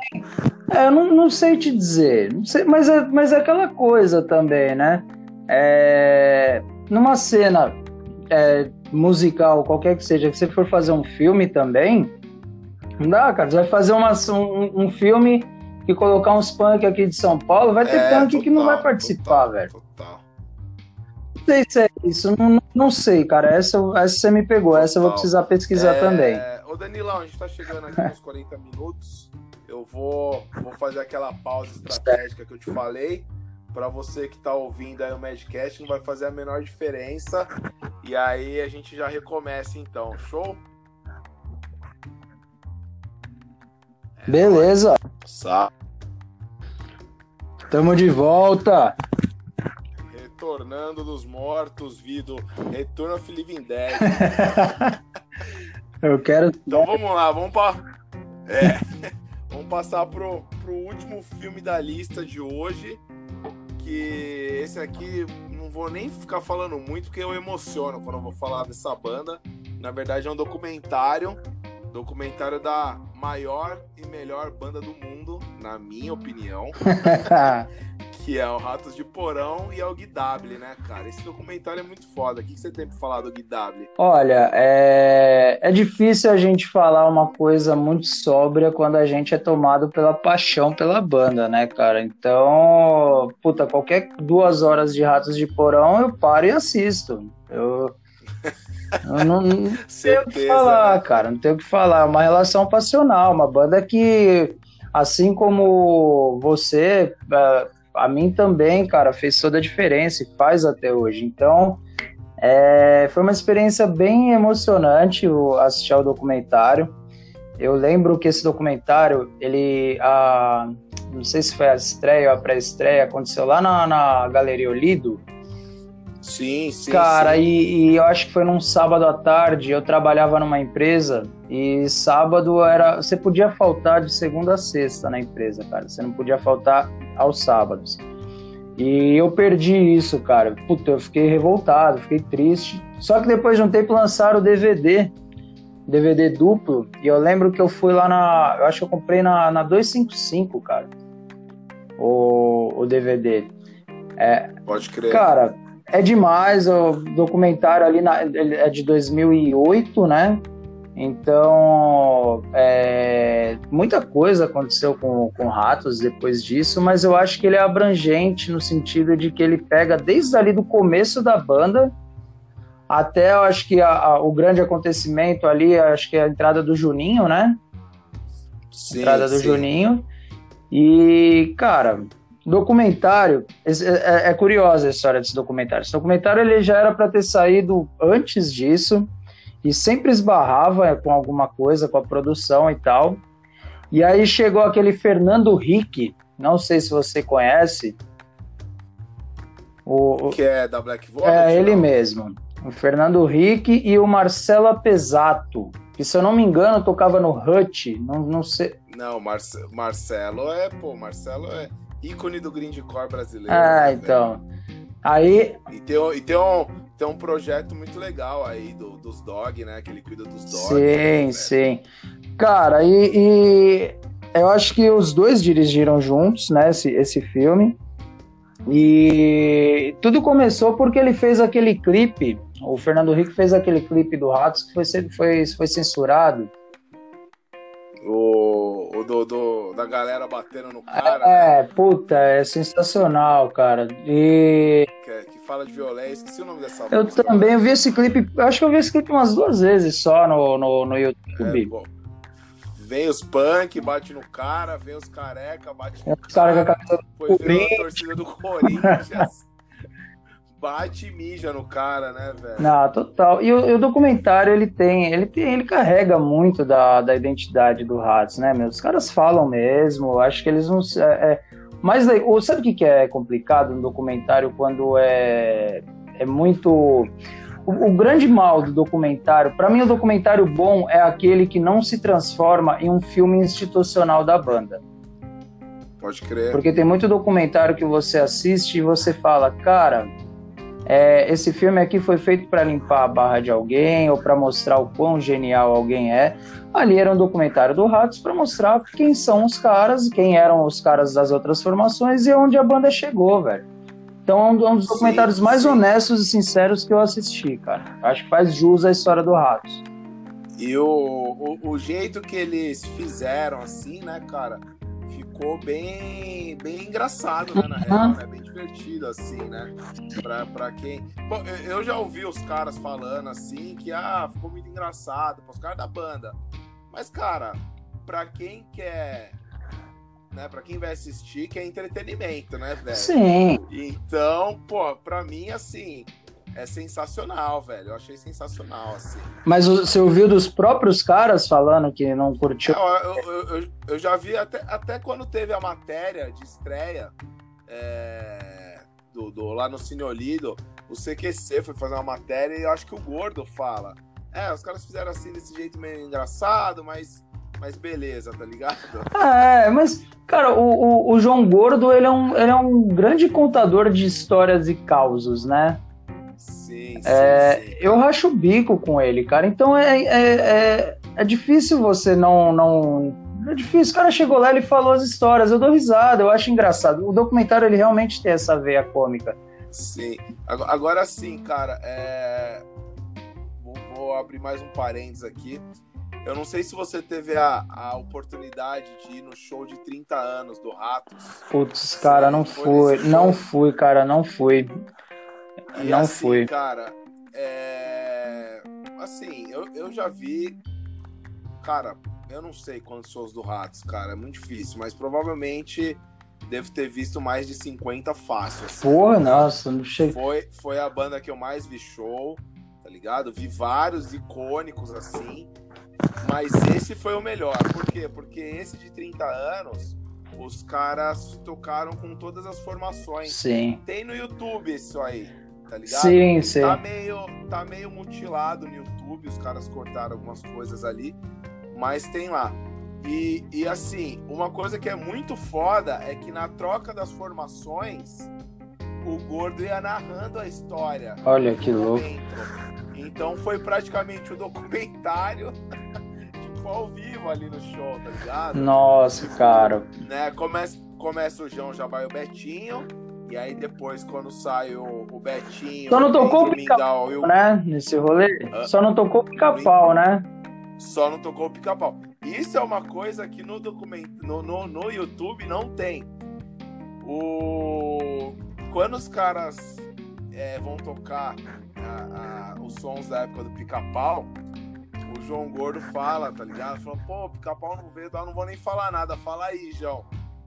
É, eu não, não sei te dizer, não sei, mas, é, mas é aquela coisa também, né? É, numa cena é, musical, qualquer que seja, que você for fazer um filme também, não dá, cara. Você vai fazer uma, um, um filme que colocar uns punk aqui de São Paulo, vai ter é, punk total, que não vai participar, total, velho. Total. Não sei se é isso, não, não sei, cara. Essa, essa você me pegou, essa eu vou precisar pesquisar é... também. Ô Danilão, a gente tá chegando aqui nos 40 minutos. Eu vou, vou fazer aquela pausa estratégica que eu te falei. Para você que tá ouvindo aí o Madcast, não vai fazer a menor diferença. E aí a gente já recomeça então, show? Beleza. Sá. Tamo de volta. Retornando dos mortos, Vido. Retorno a Felipe Indez. Eu quero. Então vamos lá, vamos para. É. vamos passar pro, pro último filme da lista de hoje. Que esse aqui não vou nem ficar falando muito, porque eu emociono quando eu vou falar dessa banda. Na verdade, é um documentário documentário da maior e melhor banda do mundo, na minha opinião. que é o Ratos de Porão e é o Guidable, né, cara? Esse documentário é muito foda. O que você tem pra falar do Guidable? Olha, é... é difícil a gente falar uma coisa muito sóbria quando a gente é tomado pela paixão pela banda, né, cara? Então, puta, qualquer duas horas de Ratos de Porão eu paro e assisto. Eu eu não, não tenho o que falar, né? cara. Não tenho o que falar. É uma relação passional, uma banda que, assim como você, é, a mim também, cara, fez toda a diferença e faz até hoje. Então, é, foi uma experiência bem emocionante assistir ao documentário. Eu lembro que esse documentário, ele, a, não sei se foi a estreia ou a pré-estreia, aconteceu lá na, na Galeria Olido, Sim, sim. Cara, sim. E, e, eu acho que foi num sábado à tarde, eu trabalhava numa empresa e sábado era. Você podia faltar de segunda a sexta na empresa, cara. Você não podia faltar aos sábados. E eu perdi isso, cara. Puta, eu fiquei revoltado, fiquei triste. Só que depois de um tempo lançaram o DVD, DVD duplo, e eu lembro que eu fui lá na. Eu acho que eu comprei na, na 255, cara. O, o DVD. É, Pode crer. Cara, é demais, o documentário ali na, é de 2008, né? Então, é, muita coisa aconteceu com, com Ratos depois disso, mas eu acho que ele é abrangente no sentido de que ele pega desde ali do começo da banda até, eu acho que a, a, o grande acontecimento ali, acho que é a entrada do Juninho, né? Sim, entrada do sim. Juninho. E, cara, documentário é, é, é, curiosa a história desse documentário. Esse documentário ele já era para ter saído antes disso e sempre esbarrava com alguma coisa, com a produção e tal. E aí chegou aquele Fernando Rick, não sei se você conhece. O, que é da Black Vogue? É ele mesmo. O Fernando Rick e o Marcelo Pesato, que se eu não me engano tocava no Hut, não, não sei. Não, Marce Marcelo é, pô, Marcelo é ícone do grindcore brasileiro. Ah, né, então. Aí. E tem, e tem, um, tem um projeto muito legal aí do, dos dog, né? Que ele cuida dos dog. Sim, né, sim. Cara, e, e, eu acho que os dois dirigiram juntos, né? Esse, esse filme. E tudo começou porque ele fez aquele clipe. O Fernando Rico fez aquele clipe do Ratos que foi, foi, foi censurado. O, do, do, da galera batendo no cara. É, né? puta, é sensacional, cara. E. Que, que, fala de violência, esqueci o nome dessa Eu música, também vi esse clipe, acho que eu vi esse clipe umas duas vezes só no, no, no YouTube. É, vem os punk, bate no cara, vem os careca, bate no cara. depois vem a torcida do Corinthians. Bate e mija no cara, né, velho? Não, total. E o, o, documentário, ele tem, ele tem, ele carrega muito da, da identidade do Hats, né, meu? Os caras falam mesmo, acho que eles não... É, é, mas sabe o que, que é complicado no documentário quando é, é muito... O, o, o grande mal do documentário, para mim o documentário bom é aquele que não se transforma em um filme institucional da banda. Pode crer. Porque tem muito documentário que você assiste e você fala, cara, é, esse filme aqui foi feito para limpar a barra de alguém ou para mostrar o quão genial alguém é. Ali era um documentário do Ratos para mostrar quem são os caras, quem eram os caras das outras formações e onde a banda chegou, velho. Então é um, dos documentários sim, mais sim. honestos e sinceros que eu assisti, cara. Acho que faz jus à história do Ratos. E o, o, o jeito que eles fizeram, assim, né, cara, ficou bem, bem engraçado, né, na real, né? Bem divertido, assim, né? Pra, pra quem... Bom, eu já ouvi os caras falando, assim, que, ah, ficou muito engraçado, os caras da banda. Mas, cara, pra quem quer né? Pra quem vai assistir, que é entretenimento, né, velho? Sim. Então, pô, pra mim, assim, é sensacional, velho. Eu achei sensacional, assim. Mas você ouviu dos próprios caras falando que não curtiu? Eu, eu, eu, eu, já vi até, até quando teve a matéria de estreia é, do, do, lá no Cine Olido, o CQC foi fazer uma matéria e eu acho que o Gordo fala. É, os caras fizeram assim desse jeito meio engraçado, mas mas beleza, tá ligado? É, mas, cara, o, o, o, João Gordo, ele é, um, ele é um grande contador de histórias e causos, né? Sim, sim, é, sim. Eu racho o bico com ele, cara. Então é, é, é, é, difícil você não, não. É difícil. O cara chegou lá, ele falou as histórias. Eu dou risada, eu acho engraçado. O documentário, ele realmente tem essa veia cômica. Sim. Agora sim, cara, é... vou, vou abrir mais um parênteses aqui. Eu não sei se você teve a, a oportunidade de ir no show de 30 anos do Ratos. Putz, cara, não fui. Não fui, cara, não fui. E não assim, fui. Cara, é... assim, eu, eu já vi. Cara, eu não sei quantos shows do Ratos, cara, é muito difícil, mas provavelmente devo ter visto mais de 50 fácil. Assim. Porra, nossa, não chega. Foi, foi a banda que eu mais vi show, tá ligado? Vi vários icônicos assim. Mas esse foi o melhor. Por quê? Porque esse de 30 anos, os caras tocaram com todas as formações. Sim. Tem no YouTube isso aí, tá ligado? Sim, sim. Tá meio, tá meio mutilado no YouTube, os caras cortaram algumas coisas ali, mas tem lá. E, e assim, uma coisa que é muito foda é que na troca das formações, o Gordo ia narrando a história. Olha que louco. Então foi praticamente o um documentário tipo, ao vivo ali no show, tá ligado? Nossa, cara. Né, começa, começa o João, já vai o Betinho. E aí depois, quando sai o, o Betinho. Só não tocou o pica-pau, né? Nesse rolê. Ah, Só não tocou o pica-pau, né? Só não tocou o pica-pau. Isso é uma coisa que no documento, no, no, no YouTube não tem. O... Quando os caras é, vão tocar a, a, os sons da época do pica-pau, o João Gordo fala, tá ligado? Fala, pô, pica-pau não veio, eu não vou nem falar nada, fala aí, João.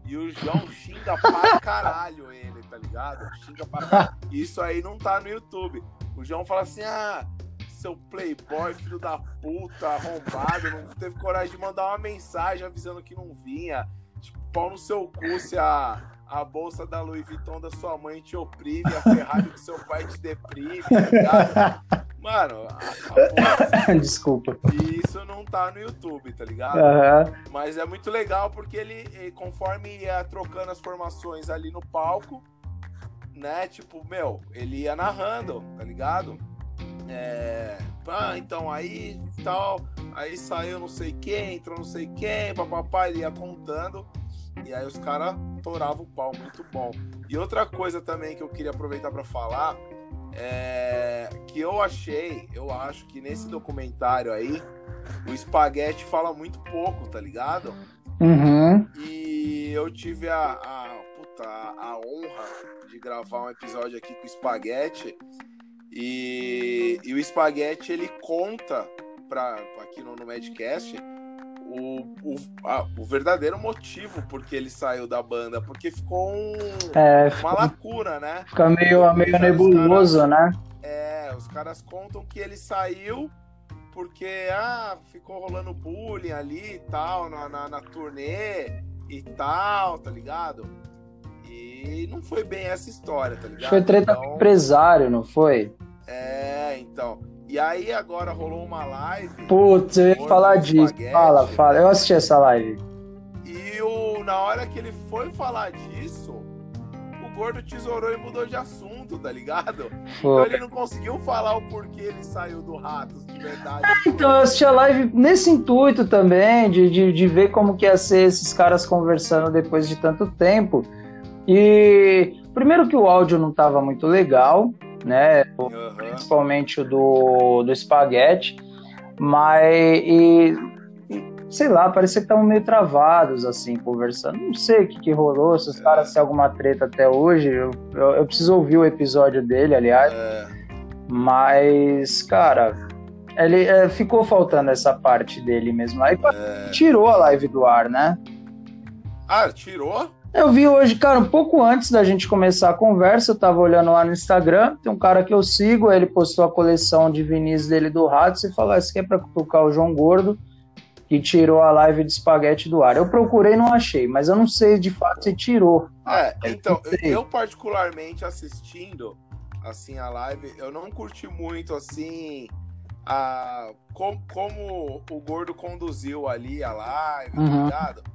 E o João xinga pra caralho ele, tá ligado? Xinga pra caralho. Isso aí não tá no YouTube. O João fala assim, ah, seu playboy, filho da puta, arrombado, não teve coragem de mandar uma mensagem avisando que não vinha. Tipo, pau no seu cu se a a bolsa da Louis Vuitton da sua mãe te oprime, a Ferrari do seu pai te deprime, tá ligado? Mano, desculpa. E isso não tá no YouTube, tá ligado? Uhum. Mas é muito legal porque ele, conforme ia trocando as formações ali no palco, né? Tipo, meu, ele ia narrando, tá ligado? É, ah, então aí tal, aí saiu não sei quem, entrou não sei quem, papapá, ele ia contando. E aí os caras toravam o pau, muito bom. E outra coisa também que eu queria aproveitar para falar é que eu achei, eu acho que nesse documentário aí, o Espaguete fala muito pouco, tá ligado? Uhum. E eu tive a, a, puta, a honra de gravar um episódio aqui com o Espaguete. E, e o Espaguete ele conta pra, aqui no, no Madcast o, o, a, o verdadeiro motivo porque ele saiu da banda, porque ficou um, é, uma lacuna, né? Fica meio, meio nebuloso, caras, né? É, os caras contam que ele saiu porque ah, ficou rolando bullying ali e tal, na, na, na turnê e tal, tá ligado? E não foi bem essa história, tá ligado? Foi treta então, empresário, não foi? É, então. E aí agora rolou uma live. Putz, eu ia falar disso. Fala, fala. Eu assisti essa live. E o, na hora que ele foi falar disso, o gordo tesourou e mudou de assunto, tá ligado? Foi. Então ele não conseguiu falar o porquê ele saiu do Ratos de verdade. É, então eu assisti a live nesse intuito também, de, de, de ver como que ia ser esses caras conversando depois de tanto tempo. E primeiro que o áudio não tava muito legal, né? Uhum. Principalmente o do, do espaguete. Mas, e, sei lá, parecia que estavam meio travados, assim, conversando. Não sei o que, que rolou, se os é. caras têm alguma treta até hoje. Eu, eu, eu, preciso ouvir o episódio dele, aliás. É. Mas, cara, ele é, ficou faltando essa parte dele mesmo. Aí é. tirou a live do ar, né? Ah, tirou? Eu vi hoje, cara, um pouco antes da gente começar a conversa, eu tava olhando lá no Instagram, tem um cara que eu sigo, ele postou a coleção de vinis dele do Ratos e falou: Isso aqui é pra tocar o João Gordo, que tirou a live de espaguete do ar. Eu procurei não achei, mas eu não sei de fato se tirou. É, então, eu particularmente assistindo assim a live, eu não curti muito assim a como, como o Gordo conduziu ali a live, tá uhum. tá ligado?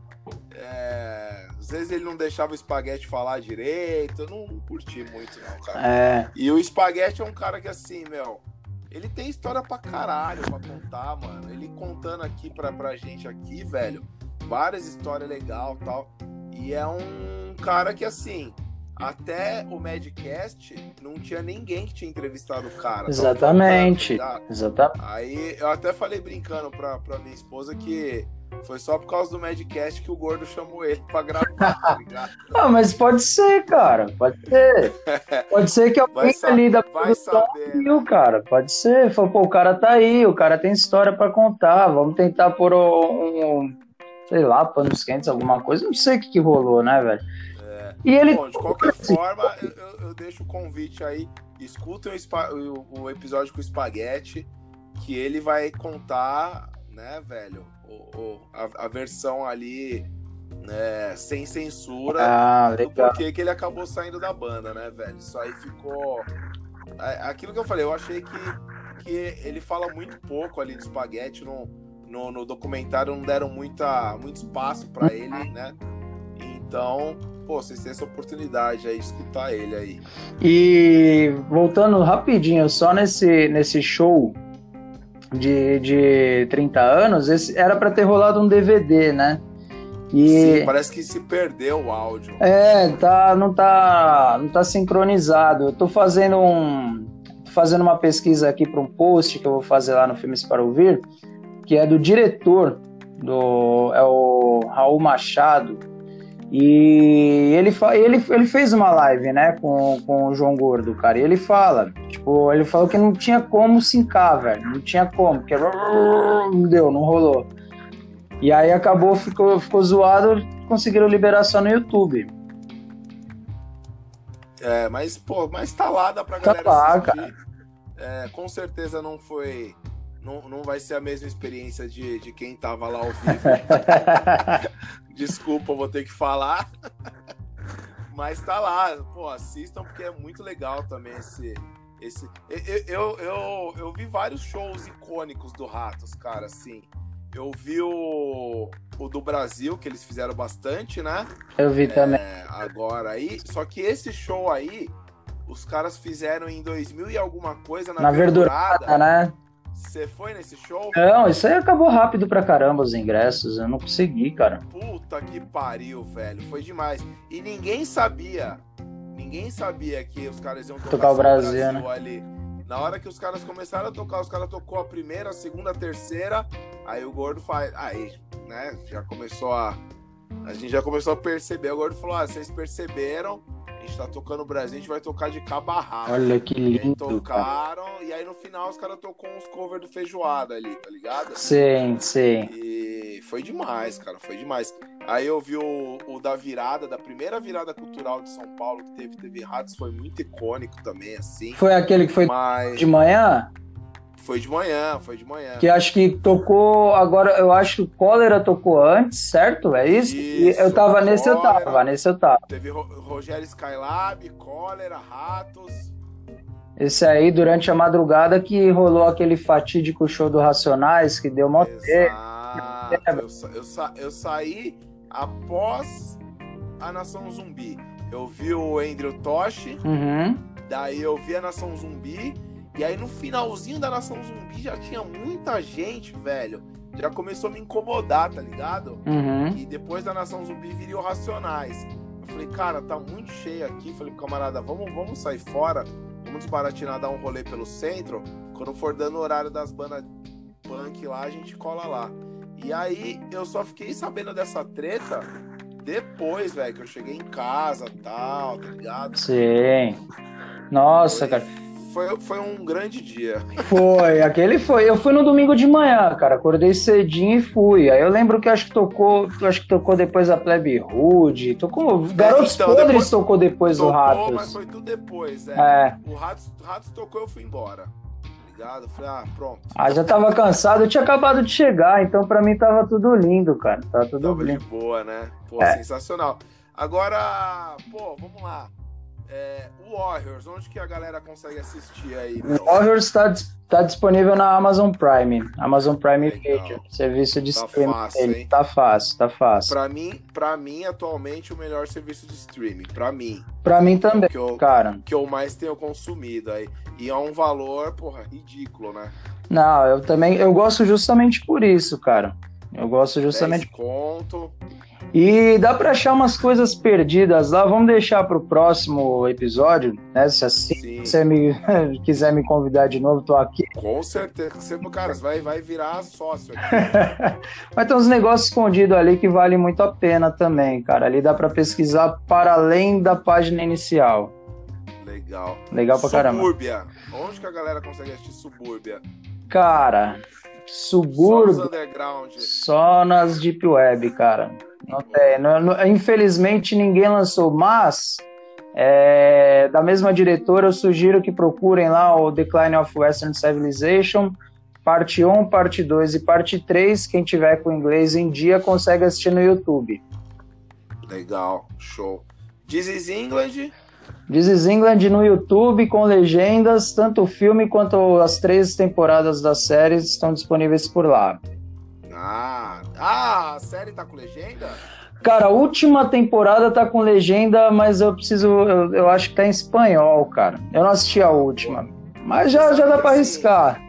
É, às vezes ele não deixava o espaguete falar direito. Eu não curti muito, não, cara. É. E o espaguete é um cara que, assim, meu, ele tem história pra caralho pra contar, mano. Ele contando aqui pra, pra gente aqui, velho, várias histórias legais tal. E é um cara que, assim, até o Madcast não tinha ninguém que tinha entrevistado o cara. Exatamente. Tá Exatamente. Aí eu até falei brincando pra, pra minha esposa que foi só por causa do Madcast que o gordo chamou ele pra gravar, tá ligado? ah, mas pode ser, cara. Pode ser. Pode ser que alguém ali da produção viu, cara. Pode ser. Falou, pô, o cara tá aí, o cara tem história pra contar. Vamos tentar pôr um, um sei lá, panos quentes, alguma coisa. Não sei o que, que rolou, né, velho? E ele... Bom, de qualquer forma, eu, eu, deixo o convite aí. Escutem o, o, episódio com o Espaguete, que ele vai contar, né, velho, o, a, a, versão ali né, sem censura ah, do porquê que ele acabou saindo da banda, né, velho? Isso aí ficou. Aquilo que eu falei, eu achei que, que ele fala muito pouco ali de espaguete no, no, no documentário, não deram muita, muito espaço para ele, né? Então, pô, vocês têm essa oportunidade aí de escutar ele aí. E voltando rapidinho, só nesse, nesse show de, de 30 anos, esse era para ter rolado um DVD, né? E... Sim, parece que se perdeu o áudio. É, tá, não tá, não tá sincronizado. Eu tô fazendo um, tô fazendo uma pesquisa aqui para um post que eu vou fazer lá no Filmes para Ouvir, que é do diretor do é o Raul Machado. E ele, ele, ele fez uma live, né, com, com o João Gordo, cara. E ele fala, tipo, ele falou que não tinha como sincar, velho. Não tinha como, porque não deu, não rolou. E aí acabou, ficou, ficou zoado, conseguiram liberar só no YouTube. É, mas, pô, mas tá lá, dá pra tá galera lá, assistir. Cara. É, com certeza não foi não, não vai ser a mesma experiência de, de quem tava lá ao vivo. Desculpa, vou ter que falar. Mas tá lá, pô, assistam porque é muito legal também esse. esse... Eu, eu, eu, eu vi vários shows icônicos do Ratos, cara, assim. Eu vi o, o do Brasil, que eles fizeram bastante, né? Eu vi é, também. Agora aí. Só que esse show aí, os caras fizeram em 2000 e alguma coisa na, na verdurada, verdurada né? Você foi nesse show? Não, isso aí acabou rápido pra caramba os ingressos. Eu não consegui, cara. Puta que pariu, velho. Foi demais. E ninguém sabia. Ninguém sabia que os caras iam tocar, tocar o Brasil, Brasil né? ali. Na hora que os caras começaram a tocar, os caras tocou a primeira, a segunda, a terceira. Aí o gordo faz. Aí, né? Já começou a. A gente já começou a perceber. O gordo falou: ah, vocês perceberam gente tá tocando o Brasil, a gente vai tocar de cabo a rabo. Olha que lindo. tocaram, cara. e aí no final os caras tocou uns covers do Feijoada ali, tá ligado? Sim, sim. E foi demais, cara, foi demais. Aí eu vi o, o da virada, da primeira virada cultural de São Paulo que teve TV Ratos, foi muito icônico também, assim. Foi aquele que foi Mas... de manhã? Foi de manhã, foi de manhã. Que acho que tocou. Agora, eu acho que o Cólera tocou antes, certo? É isso? isso eu tava nesse, eu tava, nesse eu tava. Teve Rogério Skylab, Cólera, Ratos. Esse aí, durante a madrugada, que rolou aquele fatídico show do Racionais, que deu mó Exato. Eu, sa eu, sa eu saí após a Nação Zumbi. Eu vi o Andrew Tosh, uhum. daí eu vi a Nação Zumbi, e aí no finalzinho da Nação Zumbi já tinha muita gente, velho. Já começou a me incomodar, tá ligado? Uhum. E depois da Nação Zumbi viriam Racionais. Eu falei, cara, tá muito cheio aqui. Falei pro camarada, vamos, vamos sair fora, vamos desbaratinar, dar um rolê pelo centro. Quando for dando o horário das bandas punk lá, a gente cola lá. E aí eu só fiquei sabendo dessa treta depois, velho, que eu cheguei em casa e tal, tá ligado? Sim. Nossa, foi, cara. Foi, foi um grande dia. Foi, aquele foi. Eu fui no domingo de manhã, cara. Acordei cedinho e fui. Aí eu lembro que acho que tocou. Acho que tocou depois a Plebe Rude. Tocou. Garotos então, Podres depois, tocou depois tocou, do Ratos. Mas foi tudo depois, é. é. O Ratos, Ratos tocou, eu fui embora ligado? falei, ah, pronto. Ah, já tava cansado, eu tinha acabado de chegar, então pra mim tava tudo lindo, cara. Tava tudo tava lindo. de boa, né? Pô, é. sensacional. Agora, pô, vamos lá. É, o Warriors, onde que a galera consegue assistir aí? O Warriors está tá disponível na Amazon Prime. Amazon Prime Video, serviço de tá streaming. Fácil, hein? Tá fácil, tá fácil. Pra mim, pra mim, atualmente, o melhor serviço de streaming. Pra mim. Pra mim também, que eu, cara. Que eu mais tenho consumido aí. E é um valor, porra, ridículo, né? Não, eu também, eu gosto justamente por isso, cara. Eu gosto justamente. 10 conto. E dá para achar umas coisas perdidas lá. Vamos deixar para o próximo episódio, né? Se assim você me quiser me convidar de novo, tô aqui. Com certeza, cara, vai, vai virar sócio aqui. Mas tem uns negócios escondidos ali que valem muito a pena também, cara. Ali dá para pesquisar para além da página inicial. Legal. Legal pra caramba. Subúrbia. Onde que a galera consegue assistir Subúrbia? Cara, Subúrbia. Só nos underground. Só nas Deep Web, cara. Não tem. Não, não, infelizmente ninguém lançou, mas é, da mesma diretora eu sugiro que procurem lá o Decline of Western Civilization, parte 1, parte 2 e parte 3. Quem tiver com inglês em dia consegue assistir no YouTube. Legal, show. This is England. This is England no YouTube com legendas, tanto o filme quanto as três temporadas da série estão disponíveis por lá. Ah, ah, a série tá com legenda? Cara, a última temporada tá com legenda, mas eu preciso. Eu, eu acho que tá em espanhol, cara. Eu não assisti a última. Mas já, já dá pra assim, arriscar.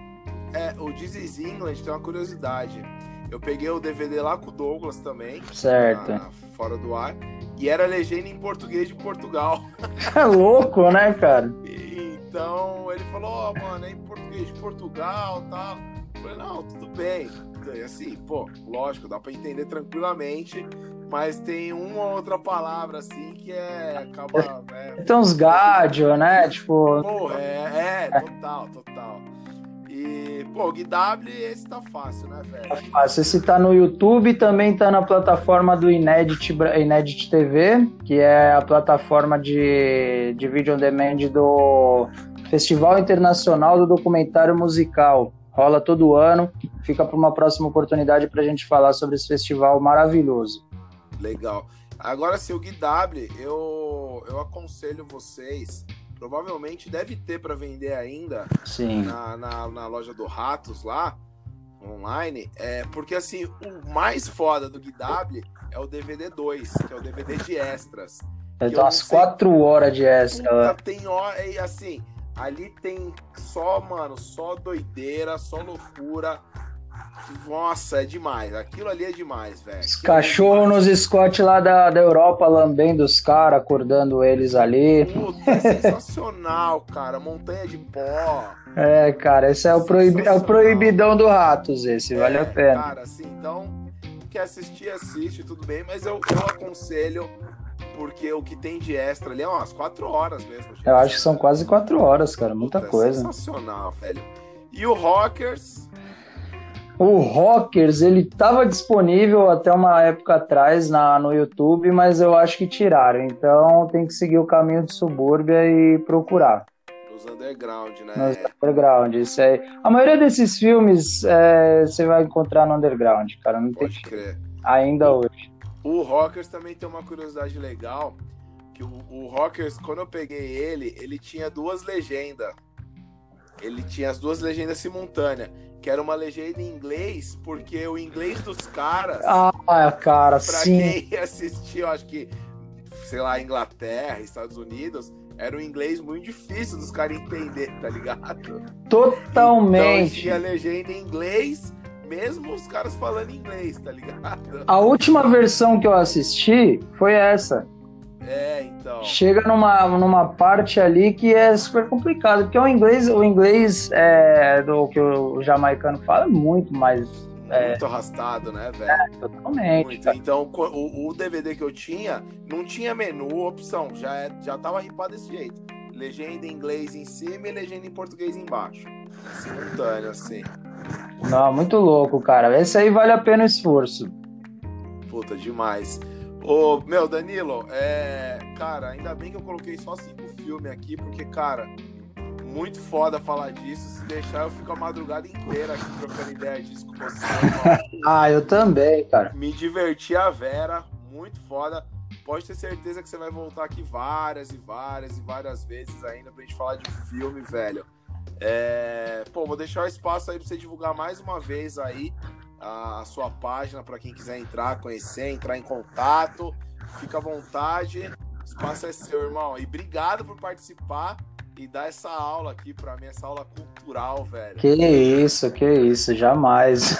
É, o This is England tem uma curiosidade. Eu peguei o DVD lá com o Douglas também. Certo. Na, fora do ar. E era legenda em português de Portugal. É louco, né, cara? Então ele falou, ó, oh, mano, é em português de Portugal e tal. Eu falei, não, tudo bem. E assim, pô, lógico, dá pra entender tranquilamente, mas tem uma ou outra palavra assim que é. acaba. É, tem uns gádio, né? Tipo. Pô, é, é, total, total. E, pô, o GW esse tá fácil, né, velho? Tá fácil. Esse tá no YouTube, também tá na plataforma do Inedit, Inedit TV, que é a plataforma de, de vídeo on demand do Festival Internacional do Documentário Musical rola todo ano. Fica para uma próxima oportunidade para a gente falar sobre esse festival maravilhoso. Legal. Agora, se o Gui W, eu, eu aconselho vocês. Provavelmente deve ter para vender ainda Sim. Na, na, na, loja do Ratos lá, online. É, porque assim, o mais foda do Gui W é o DVD 2, que é o DVD de extras. Então, umas quatro horas de extra. Puta, tem hora, e assim, Ali tem só, mano, só doideira, só loucura. Nossa, é demais. Aquilo ali é demais, velho. Os cachorros é nos Scott lá da, da Europa lambendo os caras, acordando eles ali. Puta, é sensacional, cara. Montanha de pó. É, cara, esse é o, é o proibidão do Ratos, esse, é, vale a pena. Cara, assim, então, quer assistir, assiste, tudo bem, mas eu, eu aconselho porque o que tem de extra ali é umas 4 horas mesmo. Eu acho que são quase 4 horas, cara. Muita Puta, coisa. É sensacional, velho. E o Rockers? O Rockers, ele estava disponível até uma época atrás na, no YouTube, mas eu acho que tiraram. Então tem que seguir o caminho de subúrbia e procurar. Nos underground, né? Nos underground, isso aí. A maioria desses filmes é, você vai encontrar no underground, cara. Não Pode tem crer. Ainda hoje. O Rockers também tem uma curiosidade legal, que o, o Rockers, quando eu peguei ele, ele tinha duas legendas. ele tinha as duas legendas simultâneas. Que era uma legenda em inglês, porque o inglês dos caras. Ah, cara, pra sim. quem assistiu, acho que, sei lá, Inglaterra, Estados Unidos, era um inglês muito difícil dos caras entender, tá ligado? Totalmente. Então tinha legenda em inglês, mesmo os caras falando inglês, tá ligado? A última versão que eu assisti foi essa. É, então. Chega numa, numa parte ali que é super complicado, porque o inglês, o inglês é, do que o jamaicano fala é muito mais. É, Muito arrastado, né, velho? é, totalmente. Muito. Então, o, o DVD que eu tinha, não tinha menu, opção. Já, é, já tava ripado desse jeito. Legenda em inglês em cima e legenda em português embaixo. Simultâneo, assim. Não, muito louco, cara. Esse aí vale a pena o esforço. Puta, demais. Ô, meu, Danilo, é. Cara, ainda bem que eu coloquei só cinco filmes aqui, porque, cara, muito foda falar disso. Se deixar, eu fico a madrugada inteira aqui trocando ideia disso com você. Ah, eu também, cara. Me diverti a Vera, muito foda. Pode ter certeza que você vai voltar aqui várias e várias e várias vezes ainda pra gente falar de filme, velho. É... Pô, vou deixar o espaço aí pra você divulgar mais uma vez aí a, a sua página pra quem quiser entrar, conhecer, entrar em contato. Fica à vontade. O espaço é seu, irmão. E obrigado por participar e dar essa aula aqui pra mim, essa aula cultural, velho. Que isso, que isso, jamais.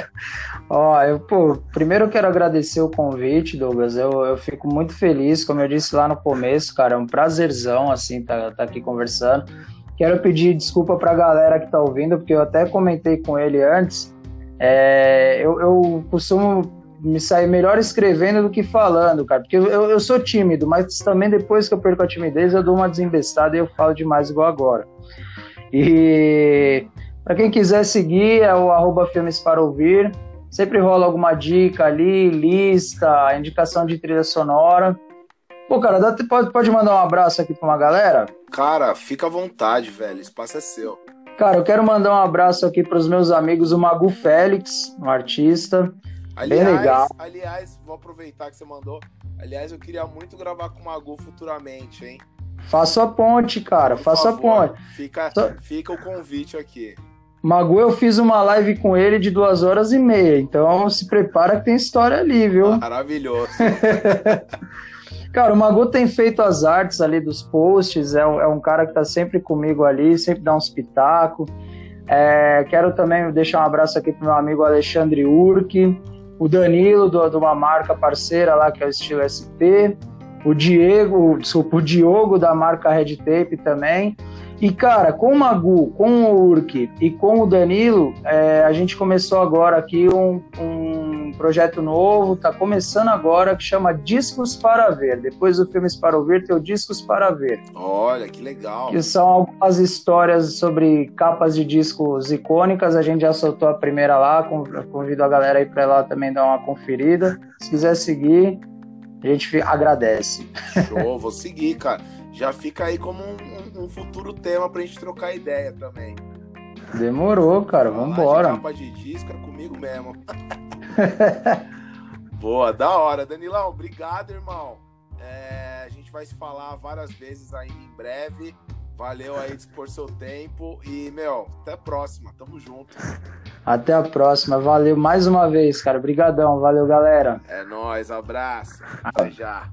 Ó, eu, pô, primeiro eu quero agradecer o convite, Douglas. Eu, eu fico muito feliz, como eu disse lá no começo, cara, é um prazerzão, assim, tá, tá aqui conversando. Quero pedir desculpa pra galera que tá ouvindo, porque eu até comentei com ele antes. É, eu, eu costumo me sair melhor escrevendo do que falando, cara, porque eu, eu sou tímido, mas também depois que eu perco a timidez, eu dou uma desembestada e eu falo demais igual agora. E para quem quiser seguir, é o arroba Filmes para Ouvir. Sempre rola alguma dica ali, lista, indicação de trilha sonora. Pô, cara, pode, pode mandar um abraço aqui pra uma galera? Cara, fica à vontade, velho. Espaço é seu. Cara, eu quero mandar um abraço aqui para os meus amigos, o Magu Félix, um artista. Aliás, Bem legal. aliás, vou aproveitar que você mandou. Aliás, eu queria muito gravar com o Magu futuramente, hein? Faça a ponte, cara, Por faça a favor, ponte. Fica, Só- fica o convite aqui. Magu, eu fiz uma live com ele de duas horas e meia, então se prepara que tem história ali, viu? Maravilhoso. Cara, o Magu tem feito as artes ali dos posts, é um, é um cara que tá sempre comigo ali, sempre dá uns pitacos. É, quero também deixar um abraço aqui pro meu amigo Alexandre Urque, o Danilo, do- de uma marca parceira lá, que é o Estilo SP, o Diego, desculpa, o Diogo da marca Red Tape também. E, cara, com o Magu, com o Urque e com o Danilo, é, a gente começou agora aqui um, um projeto novo, tá começando agora, que chama Discos para Ver. Depois do Filmes para Ouvir, tem o Discos para Ver Olha, que legal. que são algumas histórias sobre capas de discos icônicas. A gente já soltou a primeira lá, con- convido a galera aí para lá também dar uma conferida. Se quiser seguir, a gente agradece. Show, vou seguir, cara. Já fica aí como um, um- futuro tema pra gente trocar ideia também. Demorou, cara, vambora. De capa de disco é comigo mesmo. Boa, da hora. Danilão, obrigado, irmão. É, a gente vai se falar várias vezes ainda em breve. Valeu aí dispor seu tempo. E, meu, até a próxima. Tamo junto. Até a próxima. Valeu mais uma vez, cara. Obrigadão. Valeu, galera. É nóis, abraço. Até já.